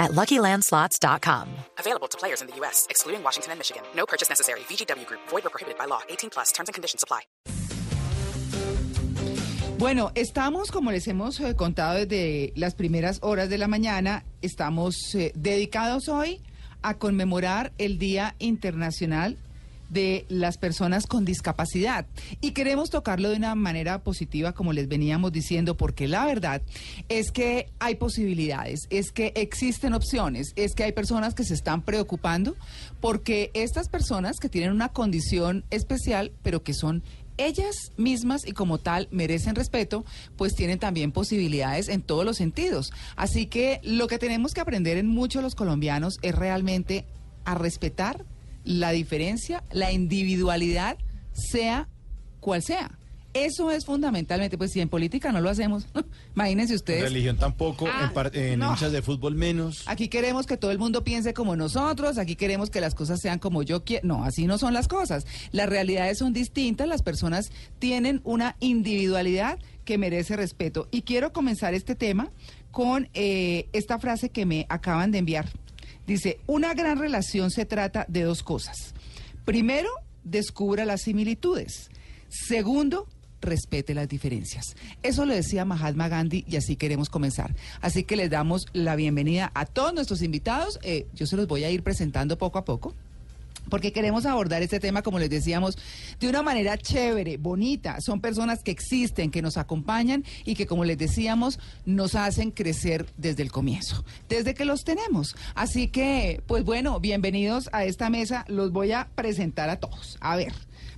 at LuckyLandSlots.com. Available to players in the U.S., excluding Washington and Michigan. No purchase necessary. VGW Group. Void or prohibited by law. 18 plus. Terms and conditions apply. Bueno, estamos, como les hemos eh, contado desde las primeras horas de la mañana, estamos eh, dedicados hoy a conmemorar el Día Internacional de las personas con discapacidad. Y queremos tocarlo de una manera positiva, como les veníamos diciendo, porque la verdad es que hay posibilidades, es que existen opciones, es que hay personas que se están preocupando, porque estas personas que tienen una condición especial, pero que son ellas mismas y como tal merecen respeto, pues tienen también posibilidades en todos los sentidos. Así que lo que tenemos que aprender en muchos los colombianos es realmente a respetar la diferencia, la individualidad, sea cual sea. Eso es fundamentalmente, pues si en política no lo hacemos, imagínense En ustedes. religión tampoco, Ah, en, par- en no. hinchas de fútbol menos. Aquí queremos que todo el mundo piense como nosotros, aquí queremos que las cosas sean como yo quiero. No, así no son las cosas. Las realidades son distintas, las personas tienen una individualidad que merece respeto. Y quiero comenzar este tema con eh, esta frase que me acaban de enviar. Dice, una gran relación se trata de dos cosas. Primero, descubra las similitudes. Segundo, respete las diferencias. Eso lo decía Mahatma Gandhi y así queremos comenzar. Así que les damos la bienvenida a todos nuestros invitados. Eh, yo se los voy a ir presentando poco a poco. Porque queremos abordar este tema, como les decíamos, de una manera chévere, bonita. Son personas que existen, que nos acompañan y que, como les decíamos, nos hacen crecer desde el comienzo, desde que los tenemos. Así que, pues bueno, bienvenidos a esta mesa. Los voy a presentar a todos. A ver,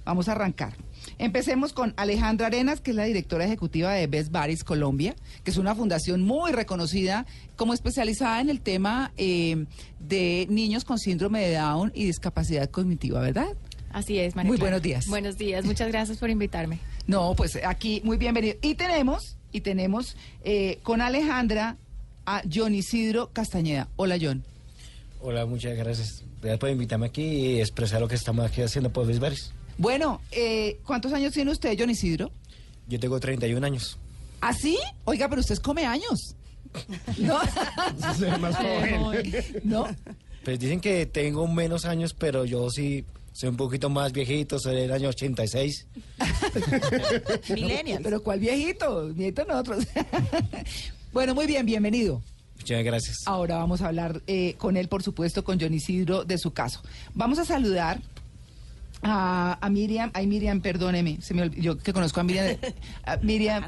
vamos a arrancar. Empecemos con Alejandra Arenas, que es la directora ejecutiva de Best Baris Colombia, que es una fundación muy reconocida como especializada en el tema eh, de niños con síndrome de Down y discapacidad cognitiva, ¿verdad? Así es, María Muy Clara. buenos días. Buenos días, muchas gracias por invitarme. No, pues aquí muy bienvenido. Y tenemos, y tenemos eh, con Alejandra a John Isidro Castañeda. Hola, John. Hola, muchas gracias. Gracias por invitarme aquí y expresar lo que estamos aquí haciendo por Luis Bares. Bueno, eh, ¿cuántos años tiene usted, John Isidro? Yo tengo 31 años. ¿Ah, sí? Oiga, pero usted come años. ¿No? más joven. ¿No? Pues dicen que tengo menos años, pero yo sí soy un poquito más viejito, soy del año 86. Millennials. Pero ¿cuál viejito? Nieto nosotros. bueno, muy bien, bienvenido. Muchas gracias. Ahora vamos a hablar eh, con él, por supuesto, con John Isidro de su caso. Vamos a saludar a, a Miriam, ay Miriam, perdóneme, se me olvidó, yo que conozco a Miriam, a Miriam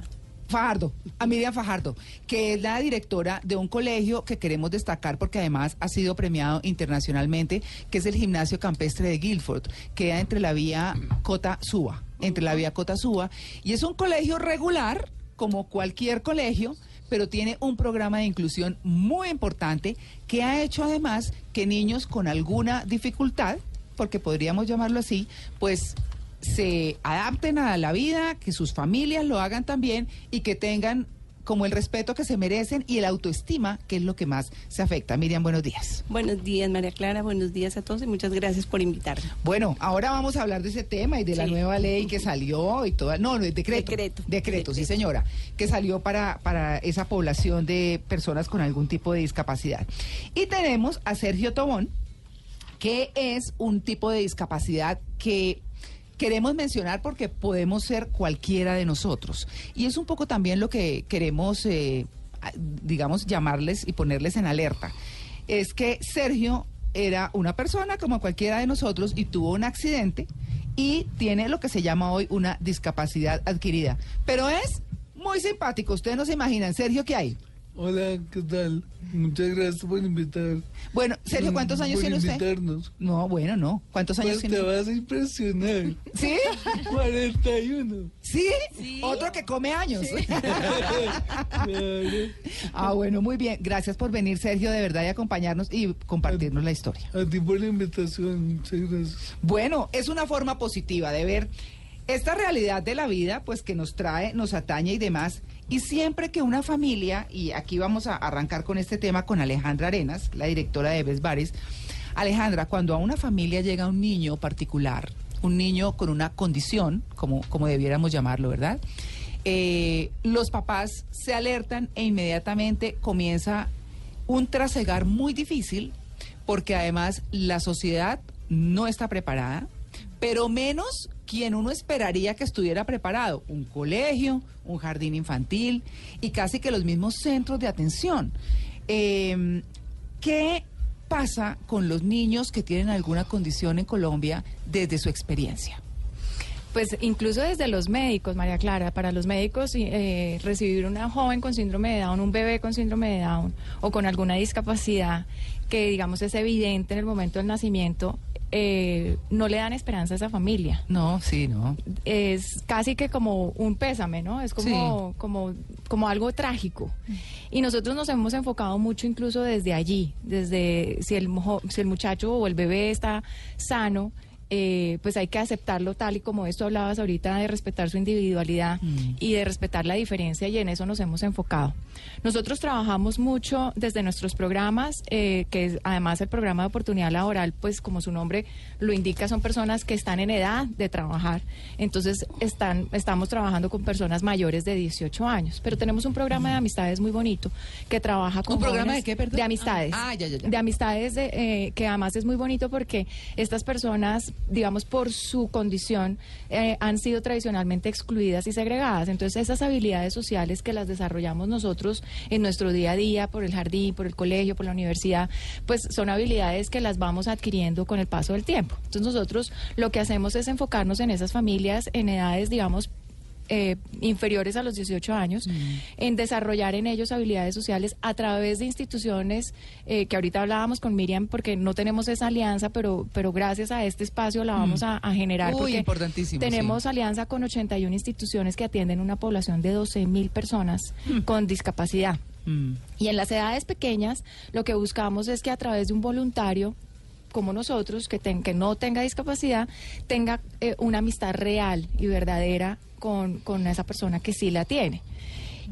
Fajardo, a Miriam Fajardo, que es la directora de un colegio que queremos destacar porque además ha sido premiado internacionalmente, que es el Gimnasio Campestre de Guilford, queda entre la vía Cota Suba, entre la vía Cota Suba, y es un colegio regular, como cualquier colegio, pero tiene un programa de inclusión muy importante que ha hecho además que niños con alguna dificultad, porque podríamos llamarlo así, pues se adapten a la vida, que sus familias lo hagan también y que tengan como el respeto que se merecen y el autoestima, que es lo que más se afecta. Miriam, buenos días. Buenos días, María Clara. Buenos días a todos y muchas gracias por invitarme. Bueno, ahora vamos a hablar de ese tema y de la nueva ley que salió y toda. No, no, es decreto. Decreto. Decreto, sí, señora. Que salió para, para esa población de personas con algún tipo de discapacidad. Y tenemos a Sergio Tobón, que es un tipo de discapacidad que queremos mencionar porque podemos ser cualquiera de nosotros. Y es un poco también lo que queremos, eh, digamos, llamarles y ponerles en alerta. Es que Sergio era una persona como cualquiera de nosotros y tuvo un accidente y tiene lo que se llama hoy una discapacidad adquirida. Pero es muy simpático, ustedes no se imaginan. Sergio, ¿qué hay? Hola, ¿qué tal? Muchas gracias por invitar. Bueno, Sergio, ¿cuántos años por tiene usted? invitarnos. No, bueno, no. ¿Cuántos años Pues te vas a impresionar. ¿Sí? 41. ¿Sí? Otro que come años. Claro. ah, bueno, muy bien. Gracias por venir, Sergio, de verdad, y acompañarnos y compartirnos la historia. A ti por la invitación, muchas gracias. Bueno, es una forma positiva de ver esta realidad de la vida, pues que nos trae, nos atañe y demás, y siempre que una familia, y aquí vamos a arrancar con este tema con Alejandra Arenas, la directora de Bes Bares. Alejandra, cuando a una familia llega un niño particular, un niño con una condición, como, como debiéramos llamarlo, ¿verdad? Eh, los papás se alertan e inmediatamente comienza un trasegar muy difícil, porque además la sociedad no está preparada, pero menos quien uno esperaría que estuviera preparado, un colegio, un jardín infantil y casi que los mismos centros de atención. Eh, ¿Qué pasa con los niños que tienen alguna condición en Colombia desde su experiencia? Pues incluso desde los médicos, María Clara, para los médicos eh, recibir una joven con síndrome de Down, un bebé con síndrome de Down o con alguna discapacidad que digamos es evidente en el momento del nacimiento, eh, no le dan esperanza a esa familia. No, sí, no. Es casi que como un pésame, ¿no? Es como, Sí. como, como algo trágico. Y nosotros nos hemos enfocado mucho incluso desde allí, desde si el, si el muchacho o el bebé está sano. Eh, pues hay que aceptarlo tal y como esto hablabas ahorita de respetar su individualidad Mm. y de respetar la diferencia y en eso nos hemos enfocado. Nosotros trabajamos mucho desde nuestros programas, eh, que es además el programa de oportunidad laboral, pues como su nombre lo indica, son personas que están en edad de trabajar. Entonces están, estamos trabajando con personas mayores de 18 años. Pero tenemos un programa de amistades muy bonito que trabaja con ¿Un programa de qué, perdón? De amistades. Ah, ah, ya, ya, ya. De amistades de, eh, que además es muy bonito porque estas personas, digamos, por su condición, eh, han sido tradicionalmente excluidas y segregadas. Entonces, esas habilidades sociales que las desarrollamos nosotros en nuestro día a día, por el jardín, por el colegio, por la universidad, pues son habilidades que las vamos adquiriendo con el paso del tiempo. Entonces, nosotros lo que hacemos es enfocarnos en esas familias en edades, digamos, eh, inferiores a los 18 años, en desarrollar en ellos habilidades sociales a través de instituciones eh, que ahorita hablábamos con Miriam porque no tenemos esa alianza, pero, pero gracias a este espacio la vamos a, a generar. Uy, porque importantísimo, Tenemos sí. alianza con 81 instituciones que atienden una población de 12 mil personas con discapacidad. Mm. Y en las edades pequeñas, lo que buscamos es que a través de un voluntario como nosotros, que, ten- que no tenga discapacidad, tenga eh, una amistad real y verdadera con, con esa persona que sí la tiene.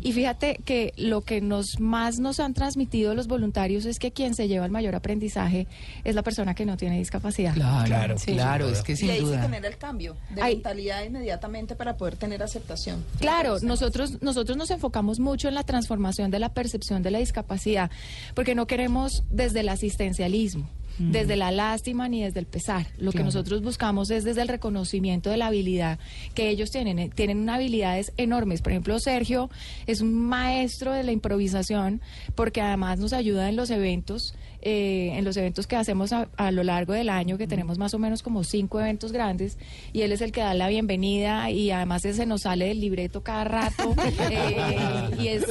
Y fíjate que lo que nos más nos han transmitido los voluntarios es que quien se lleva el mayor aprendizaje es la persona que no tiene discapacidad. Claro, Claro, claro, sin duda. es que y sin ahí se duda. genera el cambio de Ay. mentalidad inmediatamente para poder tener aceptación. Claro, nosotros, nosotros nos enfocamos mucho en la transformación de la percepción de la discapacidad, porque no queremos desde el asistencialismo, desde la lástima ni desde el pesar. Lo que nosotros buscamos es desde el reconocimiento de la habilidad que ellos tienen. Eh, Tienen unas habilidades enormes. Por ejemplo, Sergio es un maestro de la improvisación, porque además nos ayuda en los eventos. eh, en los eventos que hacemos a, a lo largo del año, que tenemos más o menos como cinco eventos grandes, y él es el que da la bienvenida y además se nos sale del libreto cada rato eh, y es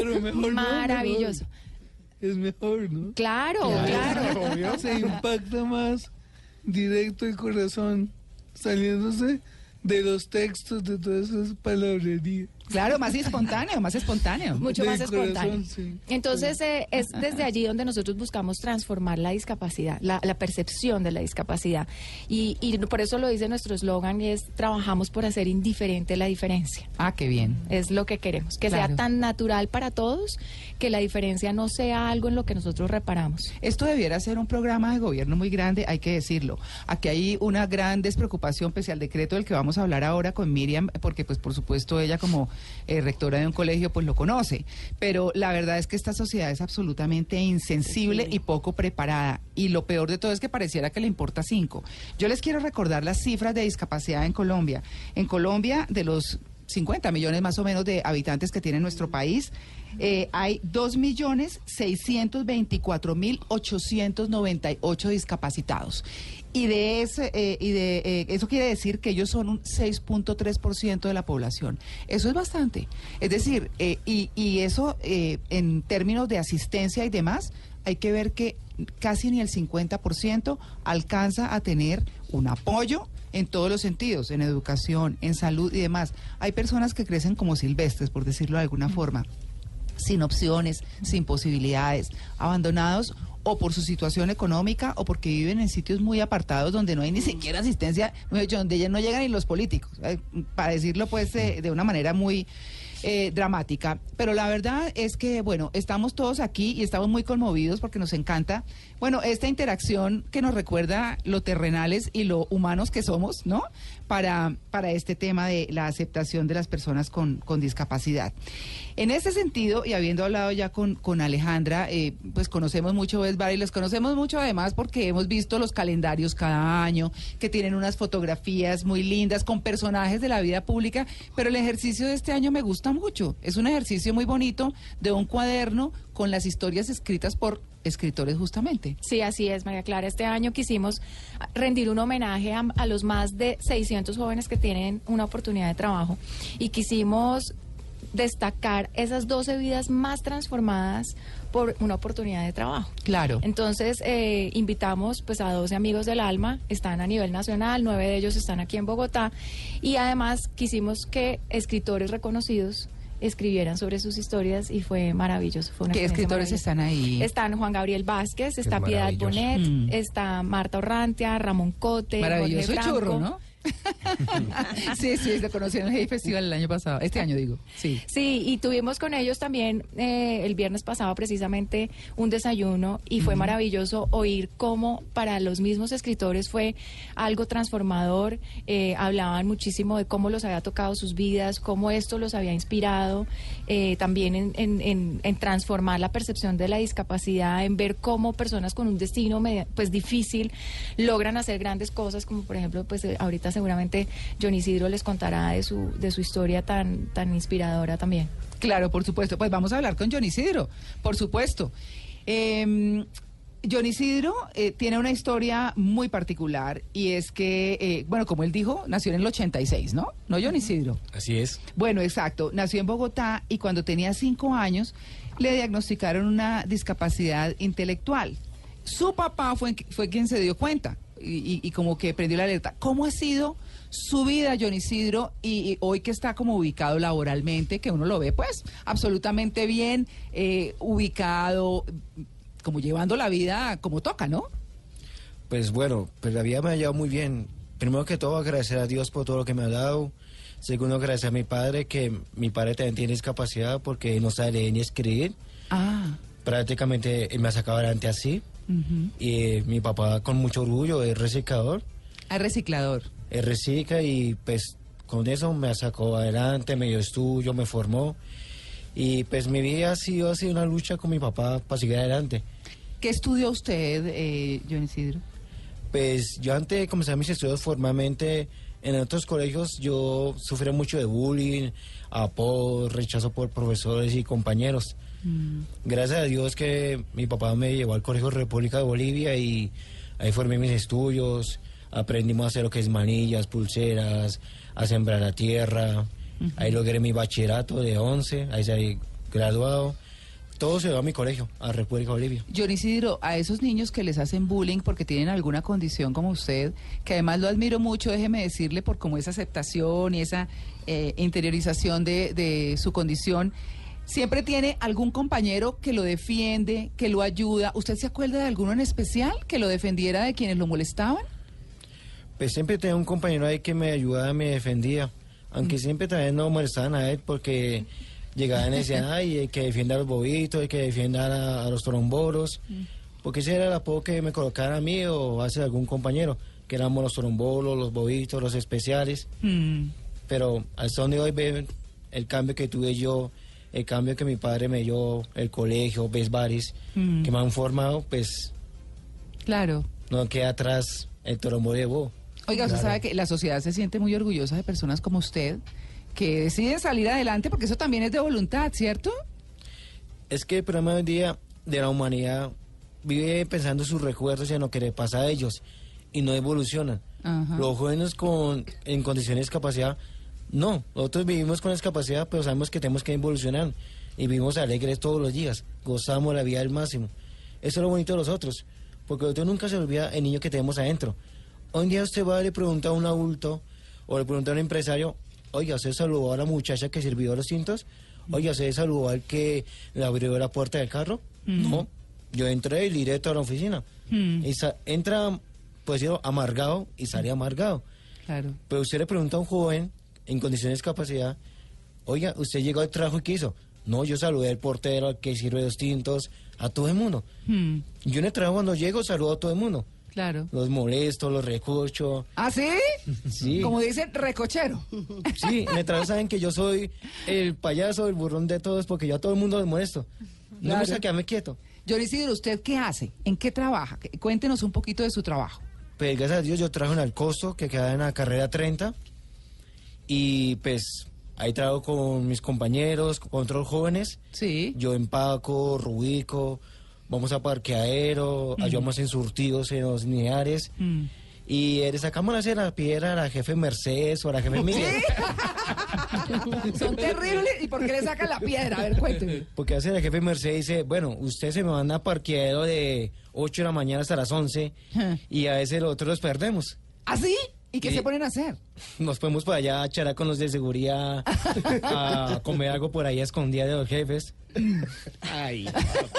maravilloso. Es mejor, ¿no? Claro, claro. Se impacta más directo el corazón saliéndose de los textos, de todas esas palabrerías. Claro, más espontáneo, más espontáneo. Mucho más espontáneo. corazón, sí. Entonces, eh, es desde allí donde nosotros buscamos transformar la discapacidad, la, la percepción de la discapacidad. Y, y por eso lo dice nuestro eslogan es trabajamos por hacer indiferente la diferencia. Ah, qué bien. Es lo que queremos, que Claro. sea tan natural para todos que la diferencia no sea algo en lo que nosotros reparamos. Esto debiera ser un programa de gobierno muy grande, hay que decirlo. Aquí hay una gran despreocupación, pese al decreto del que vamos a hablar ahora con Miriam, porque pues por supuesto ella como eh, rectora de un colegio pues lo conoce. Pero la verdad es que esta sociedad es absolutamente insensible y poco preparada. Y lo peor de todo es que pareciera que le importa cinco. Yo les quiero recordar las cifras de discapacidad en Colombia. En Colombia, de los 50 millones más o menos de habitantes que tiene nuestro país, eh, hay 2.624.898 discapacitados. Y de ese, eh, y de eh, eso quiere decir que ellos son un 6.3% de la población. Eso es bastante. Es decir, eh, y, eso eh, en términos de asistencia y demás, hay que ver que casi ni el 50% alcanza a tener un apoyo en todos los sentidos, en educación, en salud y demás. Hay personas que crecen como silvestres, por decirlo de alguna forma, sin opciones, sin posibilidades, abandonados o por su situación económica o porque viven en sitios muy apartados donde no hay ni siquiera asistencia, donde ya no llegan ni los políticos, eh, para decirlo pues eh, de una manera muy eh, dramática. Pero la verdad es que, bueno, estamos todos aquí y estamos muy conmovidos porque nos encanta, bueno, esta interacción que nos recuerda lo terrenales y lo humanos que somos, ¿no? Para, para este tema de la aceptación de las personas con, con discapacidad. En ese sentido, y habiendo hablado ya con, con Alejandra, eh, pues conocemos mucho Best Bar y les conocemos mucho además porque hemos visto los calendarios cada año, que tienen unas fotografías muy lindas con personajes de la vida pública, pero el ejercicio de este año me gusta mucho. Es un ejercicio muy bonito de un cuaderno con las historias escritas por escritores justamente. Sí, así es, María Clara. Este año quisimos rendir un homenaje a los más de 600 jóvenes que tienen una oportunidad de trabajo y quisimos destacar esas 12 vidas más transformadas por una oportunidad de trabajo. Claro. Entonces, eh, invitamos pues a 12 amigos del alma, están a nivel nacional, nueve de ellos están aquí en Bogotá, y además quisimos que escritores reconocidos escribieran sobre sus historias y fue maravilloso. Fue una ¿Qué escritores están ahí? Están Juan Gabriel Vázquez, está Piedad. Bonet, Mm. está Marta Orrantia, Ramón Cote, Maravilloso Jorge churro. ¿no? sí, sí, lo conocí en el Hey Festival el año pasado, este año digo, sí. Sí, y tuvimos con ellos también eh, el viernes pasado precisamente un desayuno y fue maravilloso oír cómo para los mismos escritores fue algo transformador. Eh, hablaban muchísimo de cómo los había tocado sus vidas, cómo esto los había inspirado, eh, también en, en- en- en transformar la percepción de la discapacidad, en ver cómo personas con un destino pues difícil logran hacer grandes cosas, como por ejemplo, pues eh, ahorita seguramente John Isidro les contará de su, de su historia tan, tan inspiradora también. Claro, por supuesto. Pues vamos a hablar con John Isidro, por supuesto. Eh, John Isidro eh, tiene una historia muy particular y es que, eh, bueno, como él dijo, nació en el 86, ¿no? ¿No, John Isidro? Así es. Bueno, exacto. Nació en Bogotá y cuando tenía cinco años le diagnosticaron una discapacidad intelectual. Su papá fue, fue quien se dio cuenta y, como que prendió la alerta. ¿Cómo ha sido su vida, John Isidro, y, y hoy que está como ubicado laboralmente, que uno lo ve pues absolutamente bien, eh, ubicado, como llevando la vida como toca, ¿no? Pues bueno, pues la vida me ha llevado muy bien. Primero que todo, agradecer a Dios por todo lo que me ha dado. Segundo, agradecer a mi padre, que mi padre también tiene discapacidad porque no sabe leer ni escribir. Ah, Prácticamente él me ha sacado adelante así. Y eh, mi papá con mucho orgullo es reciclador. Ah, reciclador. Él recicla y pues con eso me sacó adelante, me dio estudio, me formó. Y pues mi vida ha sido así una lucha con mi papá para seguir adelante. ¿Qué estudió usted, eh, John Isidro? Pues yo antes de comenzar mis estudios formalmente en otros colegios yo sufrí mucho de bullying, apodo, rechazo por profesores y compañeros. Gracias a Dios que mi papá me llevó al Colegio República de Bolivia y ahí formé mis estudios, aprendimos a hacer lo que es manillas, pulseras, a sembrar la tierra. Ahí logré mi bachillerato de 11, ahí salí graduado. Todo se va a mi colegio, a República de Bolivia. John Isidro, a esos niños que les hacen bullying porque tienen alguna condición como usted, que además lo admiro mucho, déjeme decirle, por como esa aceptación y esa eh, interiorización de, de su condición, siempre tiene algún compañero que lo defiende, que lo ayuda. ¿Usted se acuerda de alguno en especial que lo defendiera de quienes lo molestaban? Pues siempre tenía un compañero ahí que me ayudaba, me defendía. Aunque siempre también no molestaban a él porque llegaban y decían, ay, hay que defienda a los bobitos, hay que defienda a, a los tromboros. Porque ese era el apodo que me colocaran a mí o hace algún compañero, que éramos los trombolos, los bobitos, los especiales. Mm, Pero al son de hoy ven el cambio que tuve yo, el cambio que mi padre me dio, el colegio, ves bares, Mm. que me han formado, pues claro. no queda atrás el trombo de. Oiga, usted Claro. sabe que la sociedad se siente muy orgullosa de personas como usted que deciden salir adelante porque eso también es de voluntad, ¿cierto? Es que el problema hoy día de la humanidad vive pensando sus recuerdos y en lo que le pasa a ellos y no evolucionan. Ajá. Los jóvenes con, en condiciones de discapacidad, no. Nosotros vivimos con discapacidad, pero sabemos que tenemos que evolucionar y vivimos alegres todos los días. Gozamos la vida al máximo. Eso es lo bonito de los otros, porque nosotros nunca se olvida el niño que tenemos adentro. Hoy en día usted va y le pregunta a un adulto o le pregunta a un empresario, oiga, ¿usted saludó a la muchacha que sirvió los cintos? Oiga, ¿usted saludó al que le abrió la puerta del carro? No. yo entré directo a la oficina. Y sa- entra, pues yo, amargado y sale amargado. Claro. Pero usted le pregunta a un joven en condiciones de discapacidad, oiga, ¿usted llegó al trabajo y qué hizo? No, yo saludé al portero, al que sirve los tintos, a todo el mundo. Hmm, Yo en el trabajo cuando llego saludo a todo el mundo. Claro. Los molesto, los recucho. ¿Ah, sí? Sí. Como dicen, recochero. Sí, en el trabajo saben que yo soy el payaso, el burrón de todos, porque yo a todo el mundo les molesto. No Claro. me gusta quedarme quieto. John Isidro, ¿usted qué hace? ¿En qué trabaja? Cuéntenos un poquito de su trabajo. Pues gracias a Dios yo trabajo en Alcosto, que queda en la carrera 30. Y pues ahí trabajo con mis compañeros, con otros jóvenes. Sí. Yo empaco, rubico, vamos a parqueadero, ayudamos en surtidos en los lineares. Mm. Y eh, le sacamos la piedra a la jefe Mercedes o a la jefe Miguel. Son terribles. ¿Y por qué le sacan la piedra? A ver, cuénteme. Porque hace la jefe Mercedes dice, bueno, usted se me manda a parqueadero de 8 de la mañana hasta las 11 y a ese otro los perdemos. ¿Ah, sí? ¿Y qué se ponen a hacer? Nos podemos por allá a charar con los de seguridad, a comer algo por ahí a escondida de los jefes. Ay.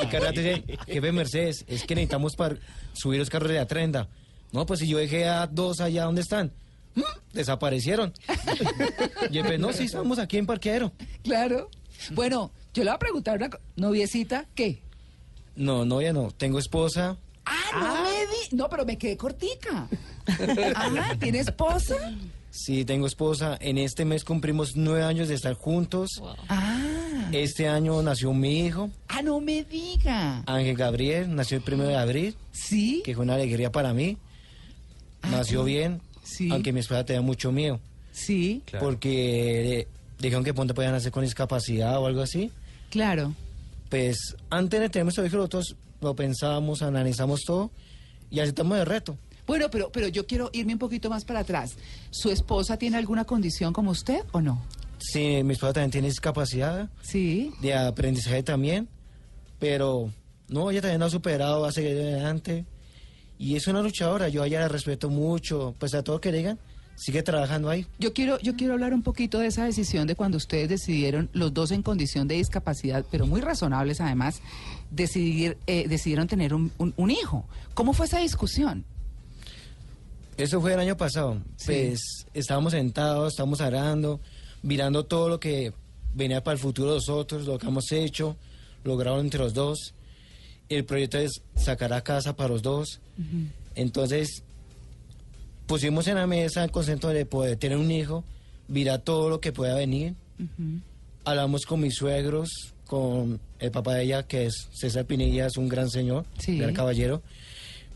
Y rato dice, jefe Mercedes, es que necesitamos para subir los carros de la trenda. No, pues si yo dejé a dos allá, ¿dónde están? "Mm, Desaparecieron. Y pues, no, sí, estamos aquí en parqueadero. Claro. Bueno, yo le voy a preguntar una noviecita, ¿qué? No, no, ya no. Tengo esposa. Ah, no me di... No, pero me quedé cortica. Ah, ¿tiene esposa? Sí, tengo esposa. En este mes cumplimos nueve años de estar juntos. Ah. Este año nació mi hijo, Ah, no me diga. Ángel Gabriel, nació el primero de abril, ¿Sí? que fue una alegría para mí. Nació bien, Sí. aunque mi esposa tenía mucho miedo, Sí, porque dijeron que pronto podían nacer con discapacidad o algo así. claro. Pues antes de tener nuestro hijo, nosotros lo pensábamos, analizamos todo y aceptamos el reto. Bueno, pero, pero yo quiero irme un poquito más para atrás. ¿Su esposa tiene alguna condición como usted o no? Sí, mi esposa también tiene discapacidad, Sí. de aprendizaje también, pero no, ella también lo ha superado, va a seguir adelante. Y es una luchadora, yo a ella la respeto mucho, pues a todo que digan, sigue trabajando ahí. Yo quiero, yo quiero hablar un poquito de esa decisión de cuando ustedes decidieron, los dos en condición de discapacidad, pero muy razonables además, decidir, eh, decidieron tener un, un- un hijo. ¿Cómo fue esa discusión? Eso fue el año pasado. Sí. Pues estábamos sentados, estábamos hablando, mirando todo lo que venía para el futuro de nosotros, lo que hemos hecho, logrado entre los dos. El proyecto es sacar a casa para los dos. Entonces, pusimos en la mesa el concepto de poder tener un hijo, mirar todo lo que pueda venir. Hablamos con mis suegros, con el papá de ella, que es César Pinilla, es un gran señor, Sí. gran caballero.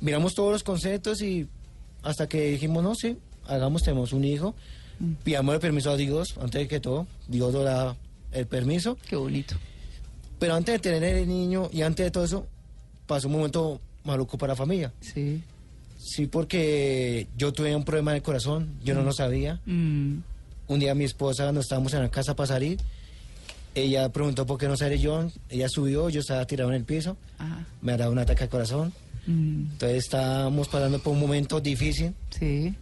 Miramos todos los conceptos y hasta que dijimos, no, sí, hagamos, tenemos un hijo. Pidamos el permiso a Dios, antes de que todo, Dios nos da el permiso. Qué bonito. Pero antes de tener el niño y antes de todo eso, pasó un momento maluco para la familia. Sí. Sí, porque yo tuve un problema en el corazón, yo no lo sabía. Mm, Un día mi esposa, cuando estábamos en la casa para salir, ella preguntó por qué no salí yo. Ella subió, yo estaba tirado en el piso, ajá, me ha dado un ataque al corazón. mm, Entonces estábamos pasando por un momento difícil, sí.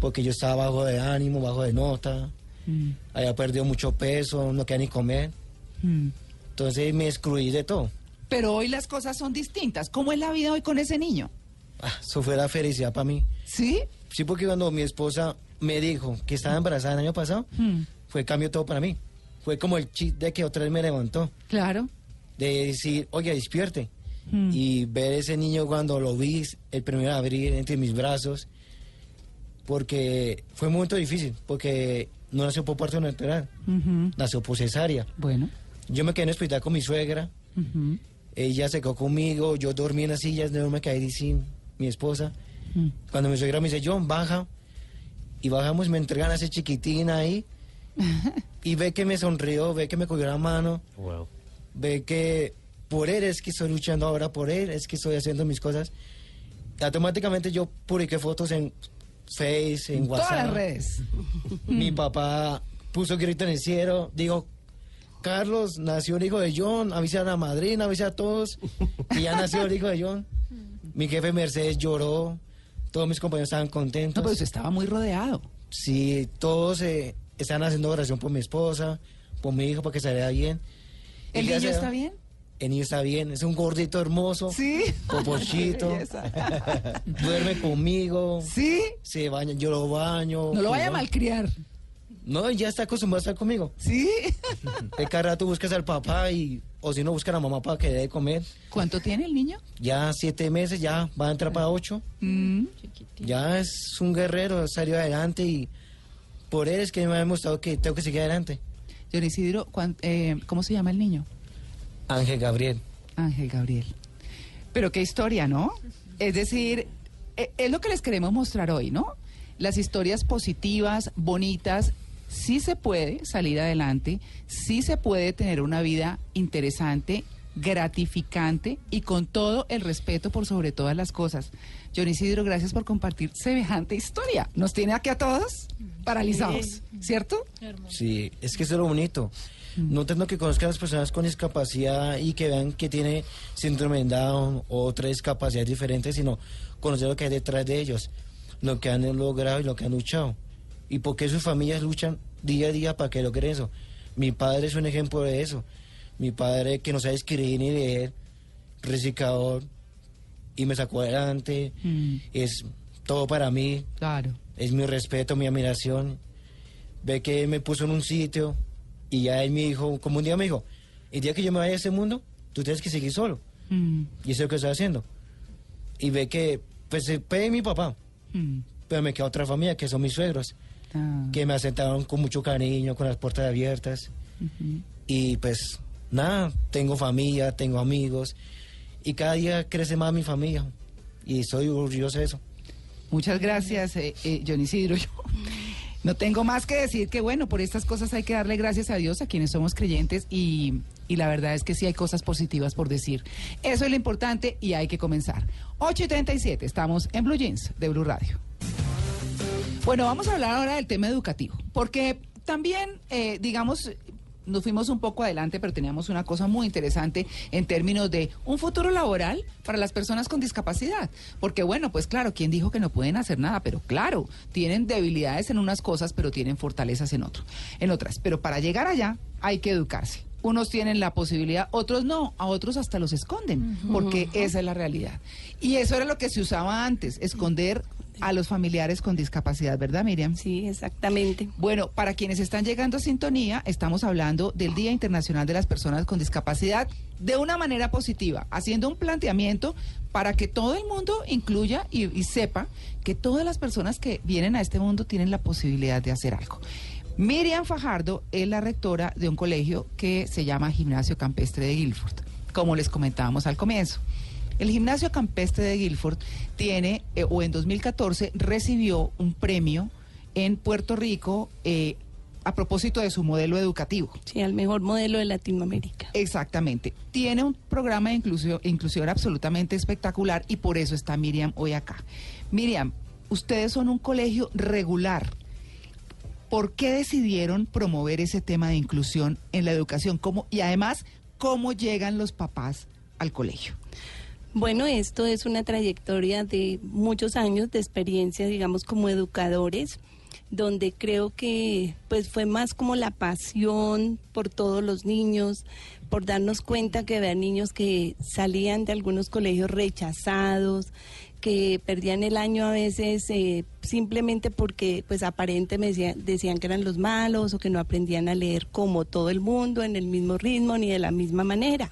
porque yo estaba bajo de ánimo, bajo de nota, mm, había perdido mucho peso, no quería ni comer. Entonces me excluí de todo. Pero hoy las cosas son distintas. ¿Cómo es la vida hoy con ese niño? Ah, Eso fue la felicidad para mí. ¿Sí? Sí, porque cuando mi esposa me dijo que estaba embarazada el año pasado, Mm, fue cambio todo para mí. Fue como el chip de que otra vez me levantó. claro. de decir, oye, despierte. Mm. Y ver ese niño cuando lo vi el primero de abril entre mis brazos, porque fue un momento difícil, porque no nació por parto natural, nació por cesárea. Bueno. Yo me quedé en el hospital con mi suegra, ella se quedó conmigo, yo dormí en las sillas, no me caí sin mi esposa. mm. Cuando mi suegra me dice, John, baja, y bajamos, me entregan a ese chiquitín ahí, y ve que me sonrió, ve que me cogió la mano, Wow. ve que por él es que estoy luchando ahora por él, es que estoy haciendo mis cosas. Automáticamente yo publiqué fotos en Face, en WhatsApp. Todas las redes. Mi papá puso grito en el cielo, digo, Carlos, nació el hijo de John, avisa a la madrina, avisa a todos, y ya nació el hijo de John. Mi jefe Mercedes lloró, todos mis compañeros estaban contentos. No, pero usted estaba muy rodeado. Sí, todos eh, están haciendo oración por mi esposa, por mi hijo, para que saliera bien. ¿El niño está bien? El niño está bien, es un gordito hermoso. Sí. Popochito. Duerme conmigo. Sí. Se baña, yo lo baño. No lo vaya a malcriar. No, ya está acostumbrado a estar conmigo. Sí. De cada rato buscas al papá y, o si no, busca a la mamá para que dé de comer. ¿Cuánto tiene el niño? Ya siete meses, ya va a entrar para ocho. Mm. Ya es un guerrero, salió adelante y por él es que me ha demostrado que tengo que seguir adelante. John Isidro, ¿cuán- eh, ¿cómo se llama el niño? Ángel Gabriel. Ángel Gabriel. Pero qué historia, ¿no? Es decir, e- es lo que les queremos mostrar hoy, ¿no? Las historias positivas, bonitas, sí se puede salir adelante, sí se puede tener una vida interesante, gratificante y con todo el respeto por sobre todas las cosas. John Isidro, gracias por compartir semejante historia. Nos tiene aquí a todos paralizados, ¿cierto? Sí, es que eso es lo bonito. No tengo que conozcan a las personas con discapacidad y que vean que tiene síndrome de Down o otras discapacidades diferentes, sino conocer lo que hay detrás de ellos, lo que han logrado y lo que han luchado. Y por qué sus familias luchan día a día para que logren eso. Mi padre es un ejemplo de eso. Mi padre que no sabe escribir ni leer, reciclador, y me sacó adelante. Mm, Es todo para mí claro. es mi respeto, mi admiración. Ve que me puso en un sitio y ya él me dijo, como un día me dijo, el día que yo me vaya a este mundo, tú tienes que seguir solo. Mm, Y eso es lo que estoy haciendo. Y ve que, pues, puede mi papá, mm, pero me queda otra familia, que son mis suegros, ah, que me aceptaron con mucho cariño, con las puertas abiertas. Y pues, nada, tengo familia, tengo amigos. Y cada día crece más mi familia. Y estoy orgulloso de eso. Muchas gracias, eh, eh, John Isidro. Yo no tengo más que decir que, bueno, por estas cosas hay que darle gracias a Dios, a quienes somos creyentes, y, y la verdad es que sí hay cosas positivas por decir. Eso es lo importante y hay que comenzar. 8 y 37, estamos en Blue Jeans de Blue Radio. Bueno, vamos a hablar ahora del tema educativo, porque también, eh, digamos, nos fuimos un poco adelante, pero teníamos una cosa muy interesante en términos de un futuro laboral para las personas con discapacidad. Porque bueno, pues claro, ¿quién dijo que no pueden hacer nada? Pero claro, tienen debilidades en unas cosas, pero tienen fortalezas en otro, en otras. Pero para llegar allá hay que educarse. Unos tienen la posibilidad, otros no, a otros hasta los esconden, porque esa es la realidad. Y eso era lo que se usaba antes, esconder a los familiares con discapacidad, ¿verdad, Miriam? Sí, exactamente. Bueno, para quienes están llegando a sintonía, estamos hablando del Día Internacional de las Personas con Discapacidad de una manera positiva, haciendo un planteamiento para que todo el mundo incluya y, y sepa que todas las personas que vienen a este mundo tienen la posibilidad de hacer algo. Miriam Fajardo es la rectora de un colegio que se llama Gimnasio Campestre de Guilford, como les comentábamos al comienzo. El Gimnasio Campestre de Guilford tiene, eh, o en 2014, recibió un premio en Puerto Rico eh, a propósito de su modelo educativo. Sí, al mejor modelo de Latinoamérica. Exactamente. Tiene un programa de inclusio- inclusión absolutamente espectacular y por eso está Miriam hoy acá. Miriam, ustedes son un colegio regular. ¿Por qué decidieron promover ese tema de inclusión en la educación? ¿Cómo, y además, ¿cómo llegan los papás al colegio? Bueno, esto es una trayectoria de muchos años de experiencia, digamos, como educadores, donde creo que pues fue más como la pasión por todos los niños, por darnos cuenta que había niños que salían de algunos colegios rechazados, que perdían el año a veces eh, simplemente porque pues aparentemente me decían, decían que eran los malos o que no aprendían a leer como todo el mundo en el mismo ritmo ni de la misma manera.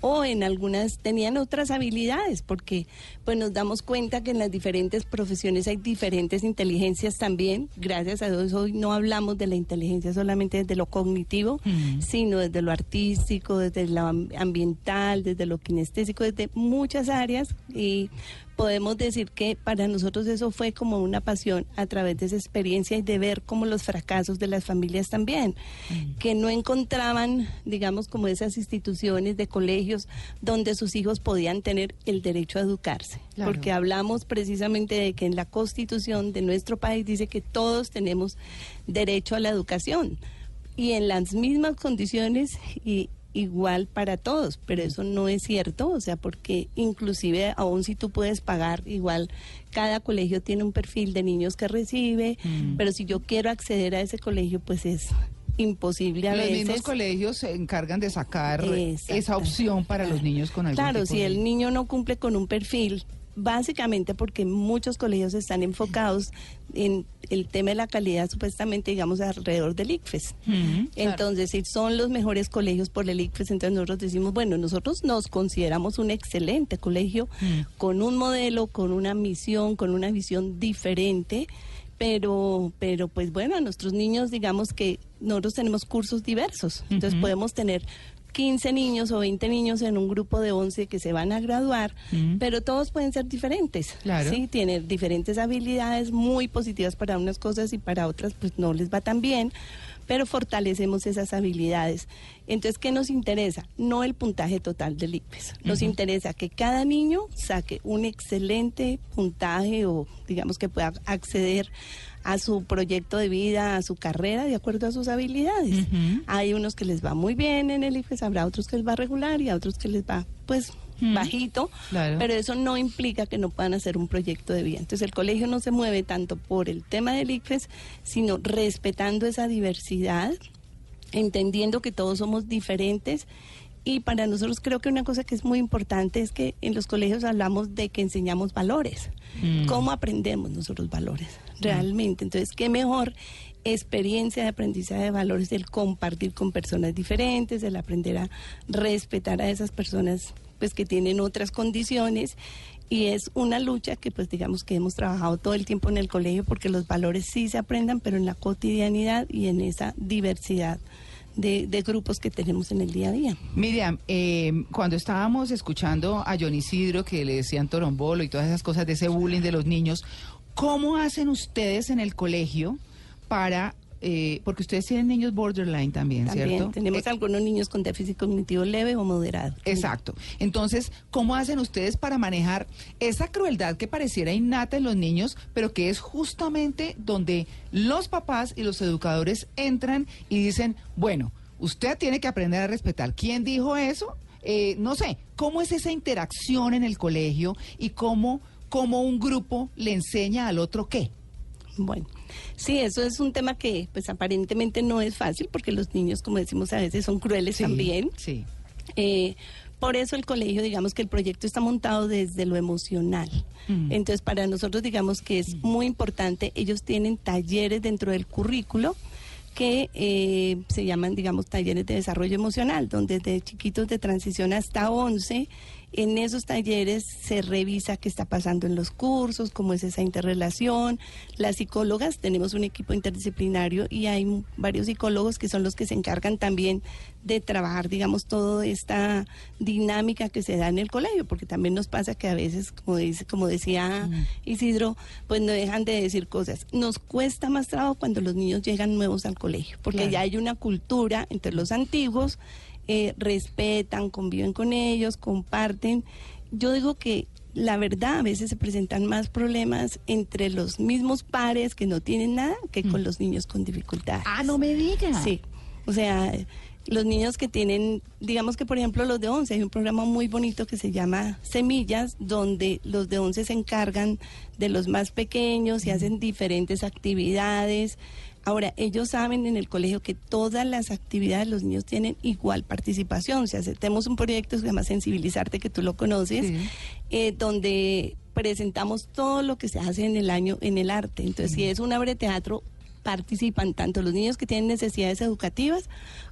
O en algunas tenían otras habilidades porque pues nos damos cuenta que en las diferentes profesiones hay diferentes inteligencias también. Gracias a Dios hoy no hablamos de la inteligencia solamente desde lo cognitivo Mm. sino desde lo artístico desde lo am- ambiental desde lo kinestésico desde muchas áreas. Y podemos decir que para nosotros eso fue como una pasión a través de esa experiencia y de ver como los fracasos de las familias también, que no encontraban, digamos, como esas instituciones de colegios donde sus hijos podían tener el derecho a educarse. Claro. Porque hablamos precisamente de que en la constitución de nuestro país dice que todos tenemos derecho a la educación y en las mismas condiciones y igual para todos, pero eso no es cierto, o sea, porque inclusive aún si tú puedes pagar, igual cada colegio tiene un perfil de niños que recibe, Mm. pero si yo quiero acceder a ese colegio, pues es imposible a Los veces. mismos colegios se encargan de sacar esa opción para los niños con algún Claro, tipo si de- el niño no cumple con un perfil, básicamente porque muchos colegios están enfocados en el tema de la calidad, supuestamente, digamos, alrededor del ICFES. Entonces, si son los mejores colegios por el ICFES, entonces nosotros decimos, bueno, nosotros nos consideramos un excelente colegio con un modelo, con una misión, con una visión diferente. Pero, pero pues bueno, a nuestros niños, digamos que nosotros tenemos cursos diversos. Entonces podemos tener 15 niños o 20 niños en un grupo de 11 que se van a graduar, Ujú. pero todos pueden ser diferentes. Claro. Sí, tienen diferentes habilidades muy positivas para unas cosas y para otras pues no les va tan bien, pero fortalecemos esas habilidades. Entonces, ¿qué nos interesa? No el puntaje total del ICFES. Nos interesa que cada niño saque un excelente puntaje o digamos que pueda acceder a su proyecto de vida, a su carrera, de acuerdo a sus habilidades. Hay unos que les va muy bien en el IFES, habrá otros que les va regular y a otros que les va, pues, Mm. bajito. Claro. Pero eso no implica que no puedan hacer un proyecto de vida. Entonces, el colegio no se mueve tanto por el tema del IFES, sino respetando esa diversidad, entendiendo que todos somos diferentes. Y para nosotros creo que una cosa que es muy importante es que en los colegios hablamos de que enseñamos valores. Mm. ¿Cómo aprendemos nosotros valores realmente? Entonces, ¿qué mejor experiencia de aprendizaje de valores el compartir con personas diferentes, el aprender a respetar a esas personas pues que tienen otras condiciones y es una lucha que pues digamos que hemos trabajado todo el tiempo en el colegio porque los valores sí se aprendan, pero en la cotidianidad y en esa diversidad de, de grupos que tenemos en el día a día. Miriam, eh, cuando estábamos escuchando a John Isidro que le decían torombolo y todas esas cosas de ese bullying de los niños, ¿cómo hacen ustedes en el colegio para, eh, porque ustedes tienen niños borderline también, También ¿cierto? tenemos Eh, algunos niños con déficit cognitivo leve o moderado. Exacto. Entonces, ¿cómo hacen ustedes para manejar esa crueldad que pareciera innata en los niños, pero que es justamente donde los papás y los educadores entran y dicen, bueno, usted tiene que aprender a respetar. ¿Quién dijo eso? Eh, no sé, ¿cómo es esa interacción en el colegio y cómo, cómo un grupo le enseña al otro qué? Bueno, sí, eso es un tema que pues aparentemente no es fácil porque los niños, como decimos a veces, son crueles Sí, también. Sí. Eh, por eso el colegio, digamos que el proyecto está montado desde lo emocional. Mm. Entonces, para nosotros, digamos que es muy importante, ellos tienen talleres dentro del currículo que eh, se llaman, digamos, talleres de desarrollo emocional, donde desde chiquitos de transición hasta 11, en esos talleres se revisa qué está pasando en los cursos, cómo es esa interrelación. Las psicólogas, tenemos un equipo interdisciplinario y hay varios psicólogos que son los que se encargan también de trabajar, digamos, toda esta dinámica que se da en el colegio, porque también nos pasa que a veces, como, dice, como decía Isidro, pues no dejan de decir cosas. Nos cuesta más trabajo cuando los niños llegan nuevos al colegio, porque Claro. ya hay una cultura entre los antiguos, eh, respetan, conviven con ellos, comparten. Yo digo que la verdad a veces se presentan más problemas entre los mismos pares que no tienen nada que con los niños con dificultades. Ah, no me digas. Sí, o sea, los niños que tienen, digamos que por ejemplo los de 11, hay un programa muy bonito que se llama Semillas, donde los de 11 se encargan de los más pequeños y hacen diferentes actividades. Ahora, ellos saben en el colegio que todas las actividades los niños tienen igual participación. O sea, tenemos un proyecto que se llama Sensibilizarte, que tú lo conoces, Sí. eh, donde presentamos todo lo que se hace en el año en el arte. Entonces, si es un abre teatro, participan tanto los niños que tienen necesidades educativas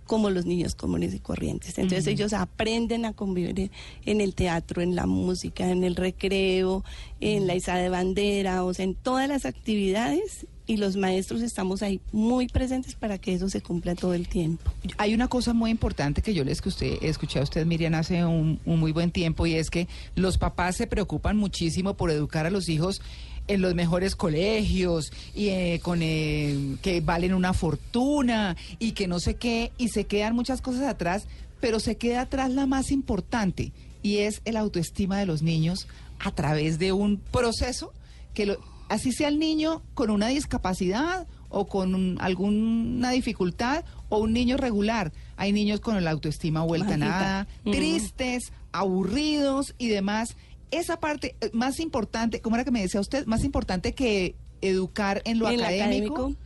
como los niños comunes y corrientes. Entonces ellos aprenden a convivir en- en el teatro, en la música, en el recreo, en la izada de bandera, o sea, en todas las actividades y los maestros estamos ahí muy presentes para que eso se cumpla todo el tiempo. Hay una cosa muy importante que yo les que usted, escuché a usted, Miriam, hace un, un muy buen tiempo y es que los papás se preocupan muchísimo por educar a los hijos en los mejores colegios y eh, con eh, que valen una fortuna y que no sé qué y se quedan muchas cosas atrás, pero se queda atrás la más importante y es el autoestima de los niños a través de un proceso que lo, así sea el niño con una discapacidad o con un- alguna dificultad o un niño regular. Hay niños con la autoestima vuelta a Bajita. nada, tristes, aburridos y demás. Esa parte eh, más importante, ¿cómo era que me decía usted? Más importante que educar en lo En lo académico, académico,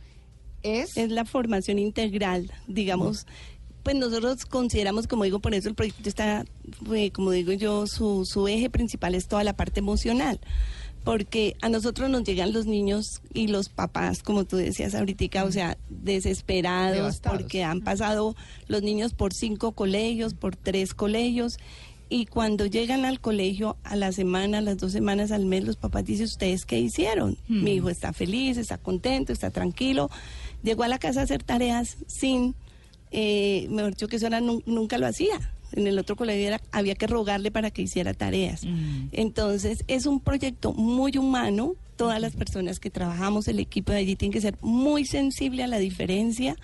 es... Es la formación integral, digamos. Pues nosotros consideramos, como digo, por eso el proyecto está, eh, como digo yo, su, su eje principal es toda la parte emocional. Porque a nosotros nos llegan los niños y los papás, como tú decías ahorita, o sea, desesperados, Devastados. porque han pasado los niños por cinco colegios, por tres colegios, y cuando llegan al colegio a la semana, a las dos semanas, al mes, los papás dicen, ¿ustedes qué hicieron? Mi hijo está feliz, está contento, está tranquilo. Llegó a la casa a hacer tareas sin, eh, mejor dicho, que eso era, nunca lo hacía. En el otro colegio era- había que rogarle para que hiciera tareas. Entonces, es un proyecto muy humano. Todas las personas que trabajamos, el equipo de allí, tiene que ser muy sensible a la diferencia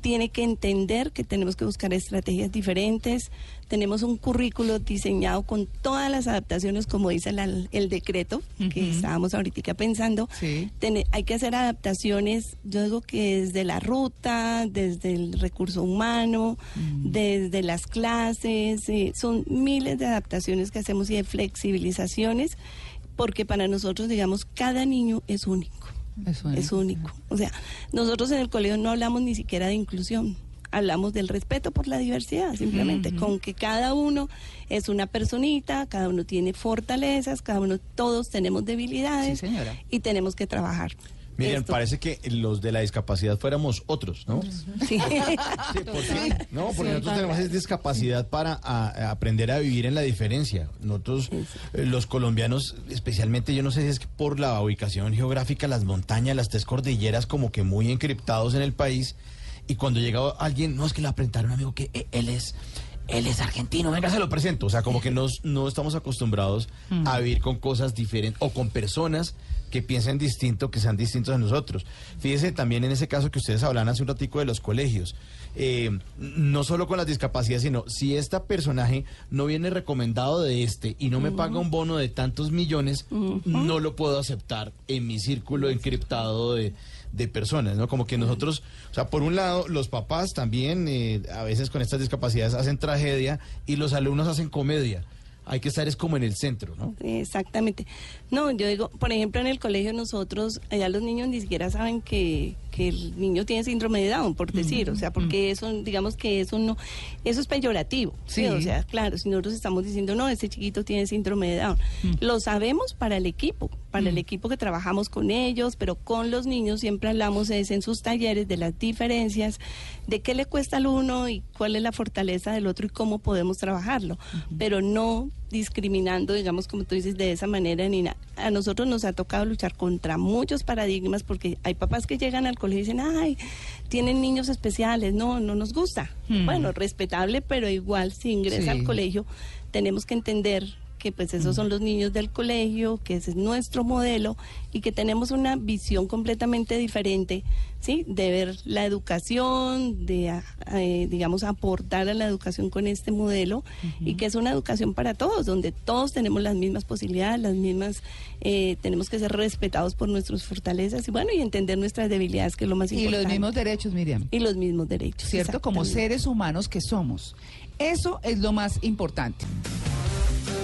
tiene que entender que tenemos que buscar estrategias diferentes. Tenemos un currículo diseñado con todas las adaptaciones, como dice la- el decreto que estábamos ahorita pensando. Sí. Hay que hacer adaptaciones, yo digo que desde la ruta, desde el recurso humano, desde las clases, eh, son miles de adaptaciones que hacemos y de flexibilizaciones, porque para nosotros, digamos, cada niño es único Es es único. O sea, nosotros en el colegio no hablamos ni siquiera de inclusión. Hablamos del respeto por la diversidad, simplemente con que cada uno es una personita, cada uno tiene fortalezas, cada uno, todos tenemos debilidades Sí, y tenemos que trabajar. Miren, parece que los de la discapacidad fuéramos otros, ¿no? Sí. Sí, porque, no, porque nosotros tenemos esa discapacidad para a- a aprender a vivir en la diferencia. Nosotros, eh, los colombianos, especialmente, yo no sé si es que por la ubicación geográfica, las montañas, las tres cordilleras, como que muy encriptados en el país. Y cuando llega alguien, no es que le apretaron un amigo que eh, él es. Él es argentino, venga, se lo presento. O sea, como que nos, no estamos acostumbrados a vivir con cosas diferentes o con personas que piensen distinto, que sean distintos a nosotros. Fíjese también en ese caso que ustedes hablan hace un ratico de los colegios. Eh, no solo con las discapacidades, sino si este personaje no viene recomendado de este y no me paga un bono de tantos millones, no lo puedo aceptar en mi círculo encriptado de, de personas, ¿no? Como que nosotros, o sea, por un lado, los papás también eh, a veces con estas discapacidades hacen tragedia y los alumnos hacen comedia. Hay que estar es como en el centro, ¿no? Exactamente. No, yo digo, por ejemplo, en el colegio nosotros, allá los niños ni siquiera saben que, que el niño tiene síndrome de Down, por decir, o sea, porque eso, digamos que eso no, eso es peyorativo, ¿sí? Sí. O sea, claro, si nosotros estamos diciendo, no, este chiquito tiene síndrome de Down, lo sabemos para el equipo, para el equipo que trabajamos con ellos, pero con los niños siempre hablamos es en sus talleres de las diferencias, de qué le cuesta al uno y cuál es la fortaleza del otro y cómo podemos trabajarlo, pero no discriminando, digamos, como tú dices, de esa manera ni nada. A nosotros nos ha tocado luchar contra muchos paradigmas porque hay papás que llegan al colegio y dicen, ay, tienen niños especiales, no, no nos gusta. Hmm. Bueno, respetable, pero igual si ingresa Sí. al colegio tenemos que entender que pues esos son los niños del colegio, que ese es nuestro modelo y que tenemos una visión completamente diferente, ¿sí? De ver la educación, de, eh, digamos, aportar a la educación con este modelo y que es una educación para todos, donde todos tenemos las mismas posibilidades, las mismas, eh, tenemos que ser respetados por nuestras fortalezas y bueno, y entender nuestras debilidades, que es lo más Y importante. los mismos derechos, Miriam. Y los mismos derechos. ¿cierto? Como seres humanos que somos. Eso es lo más importante.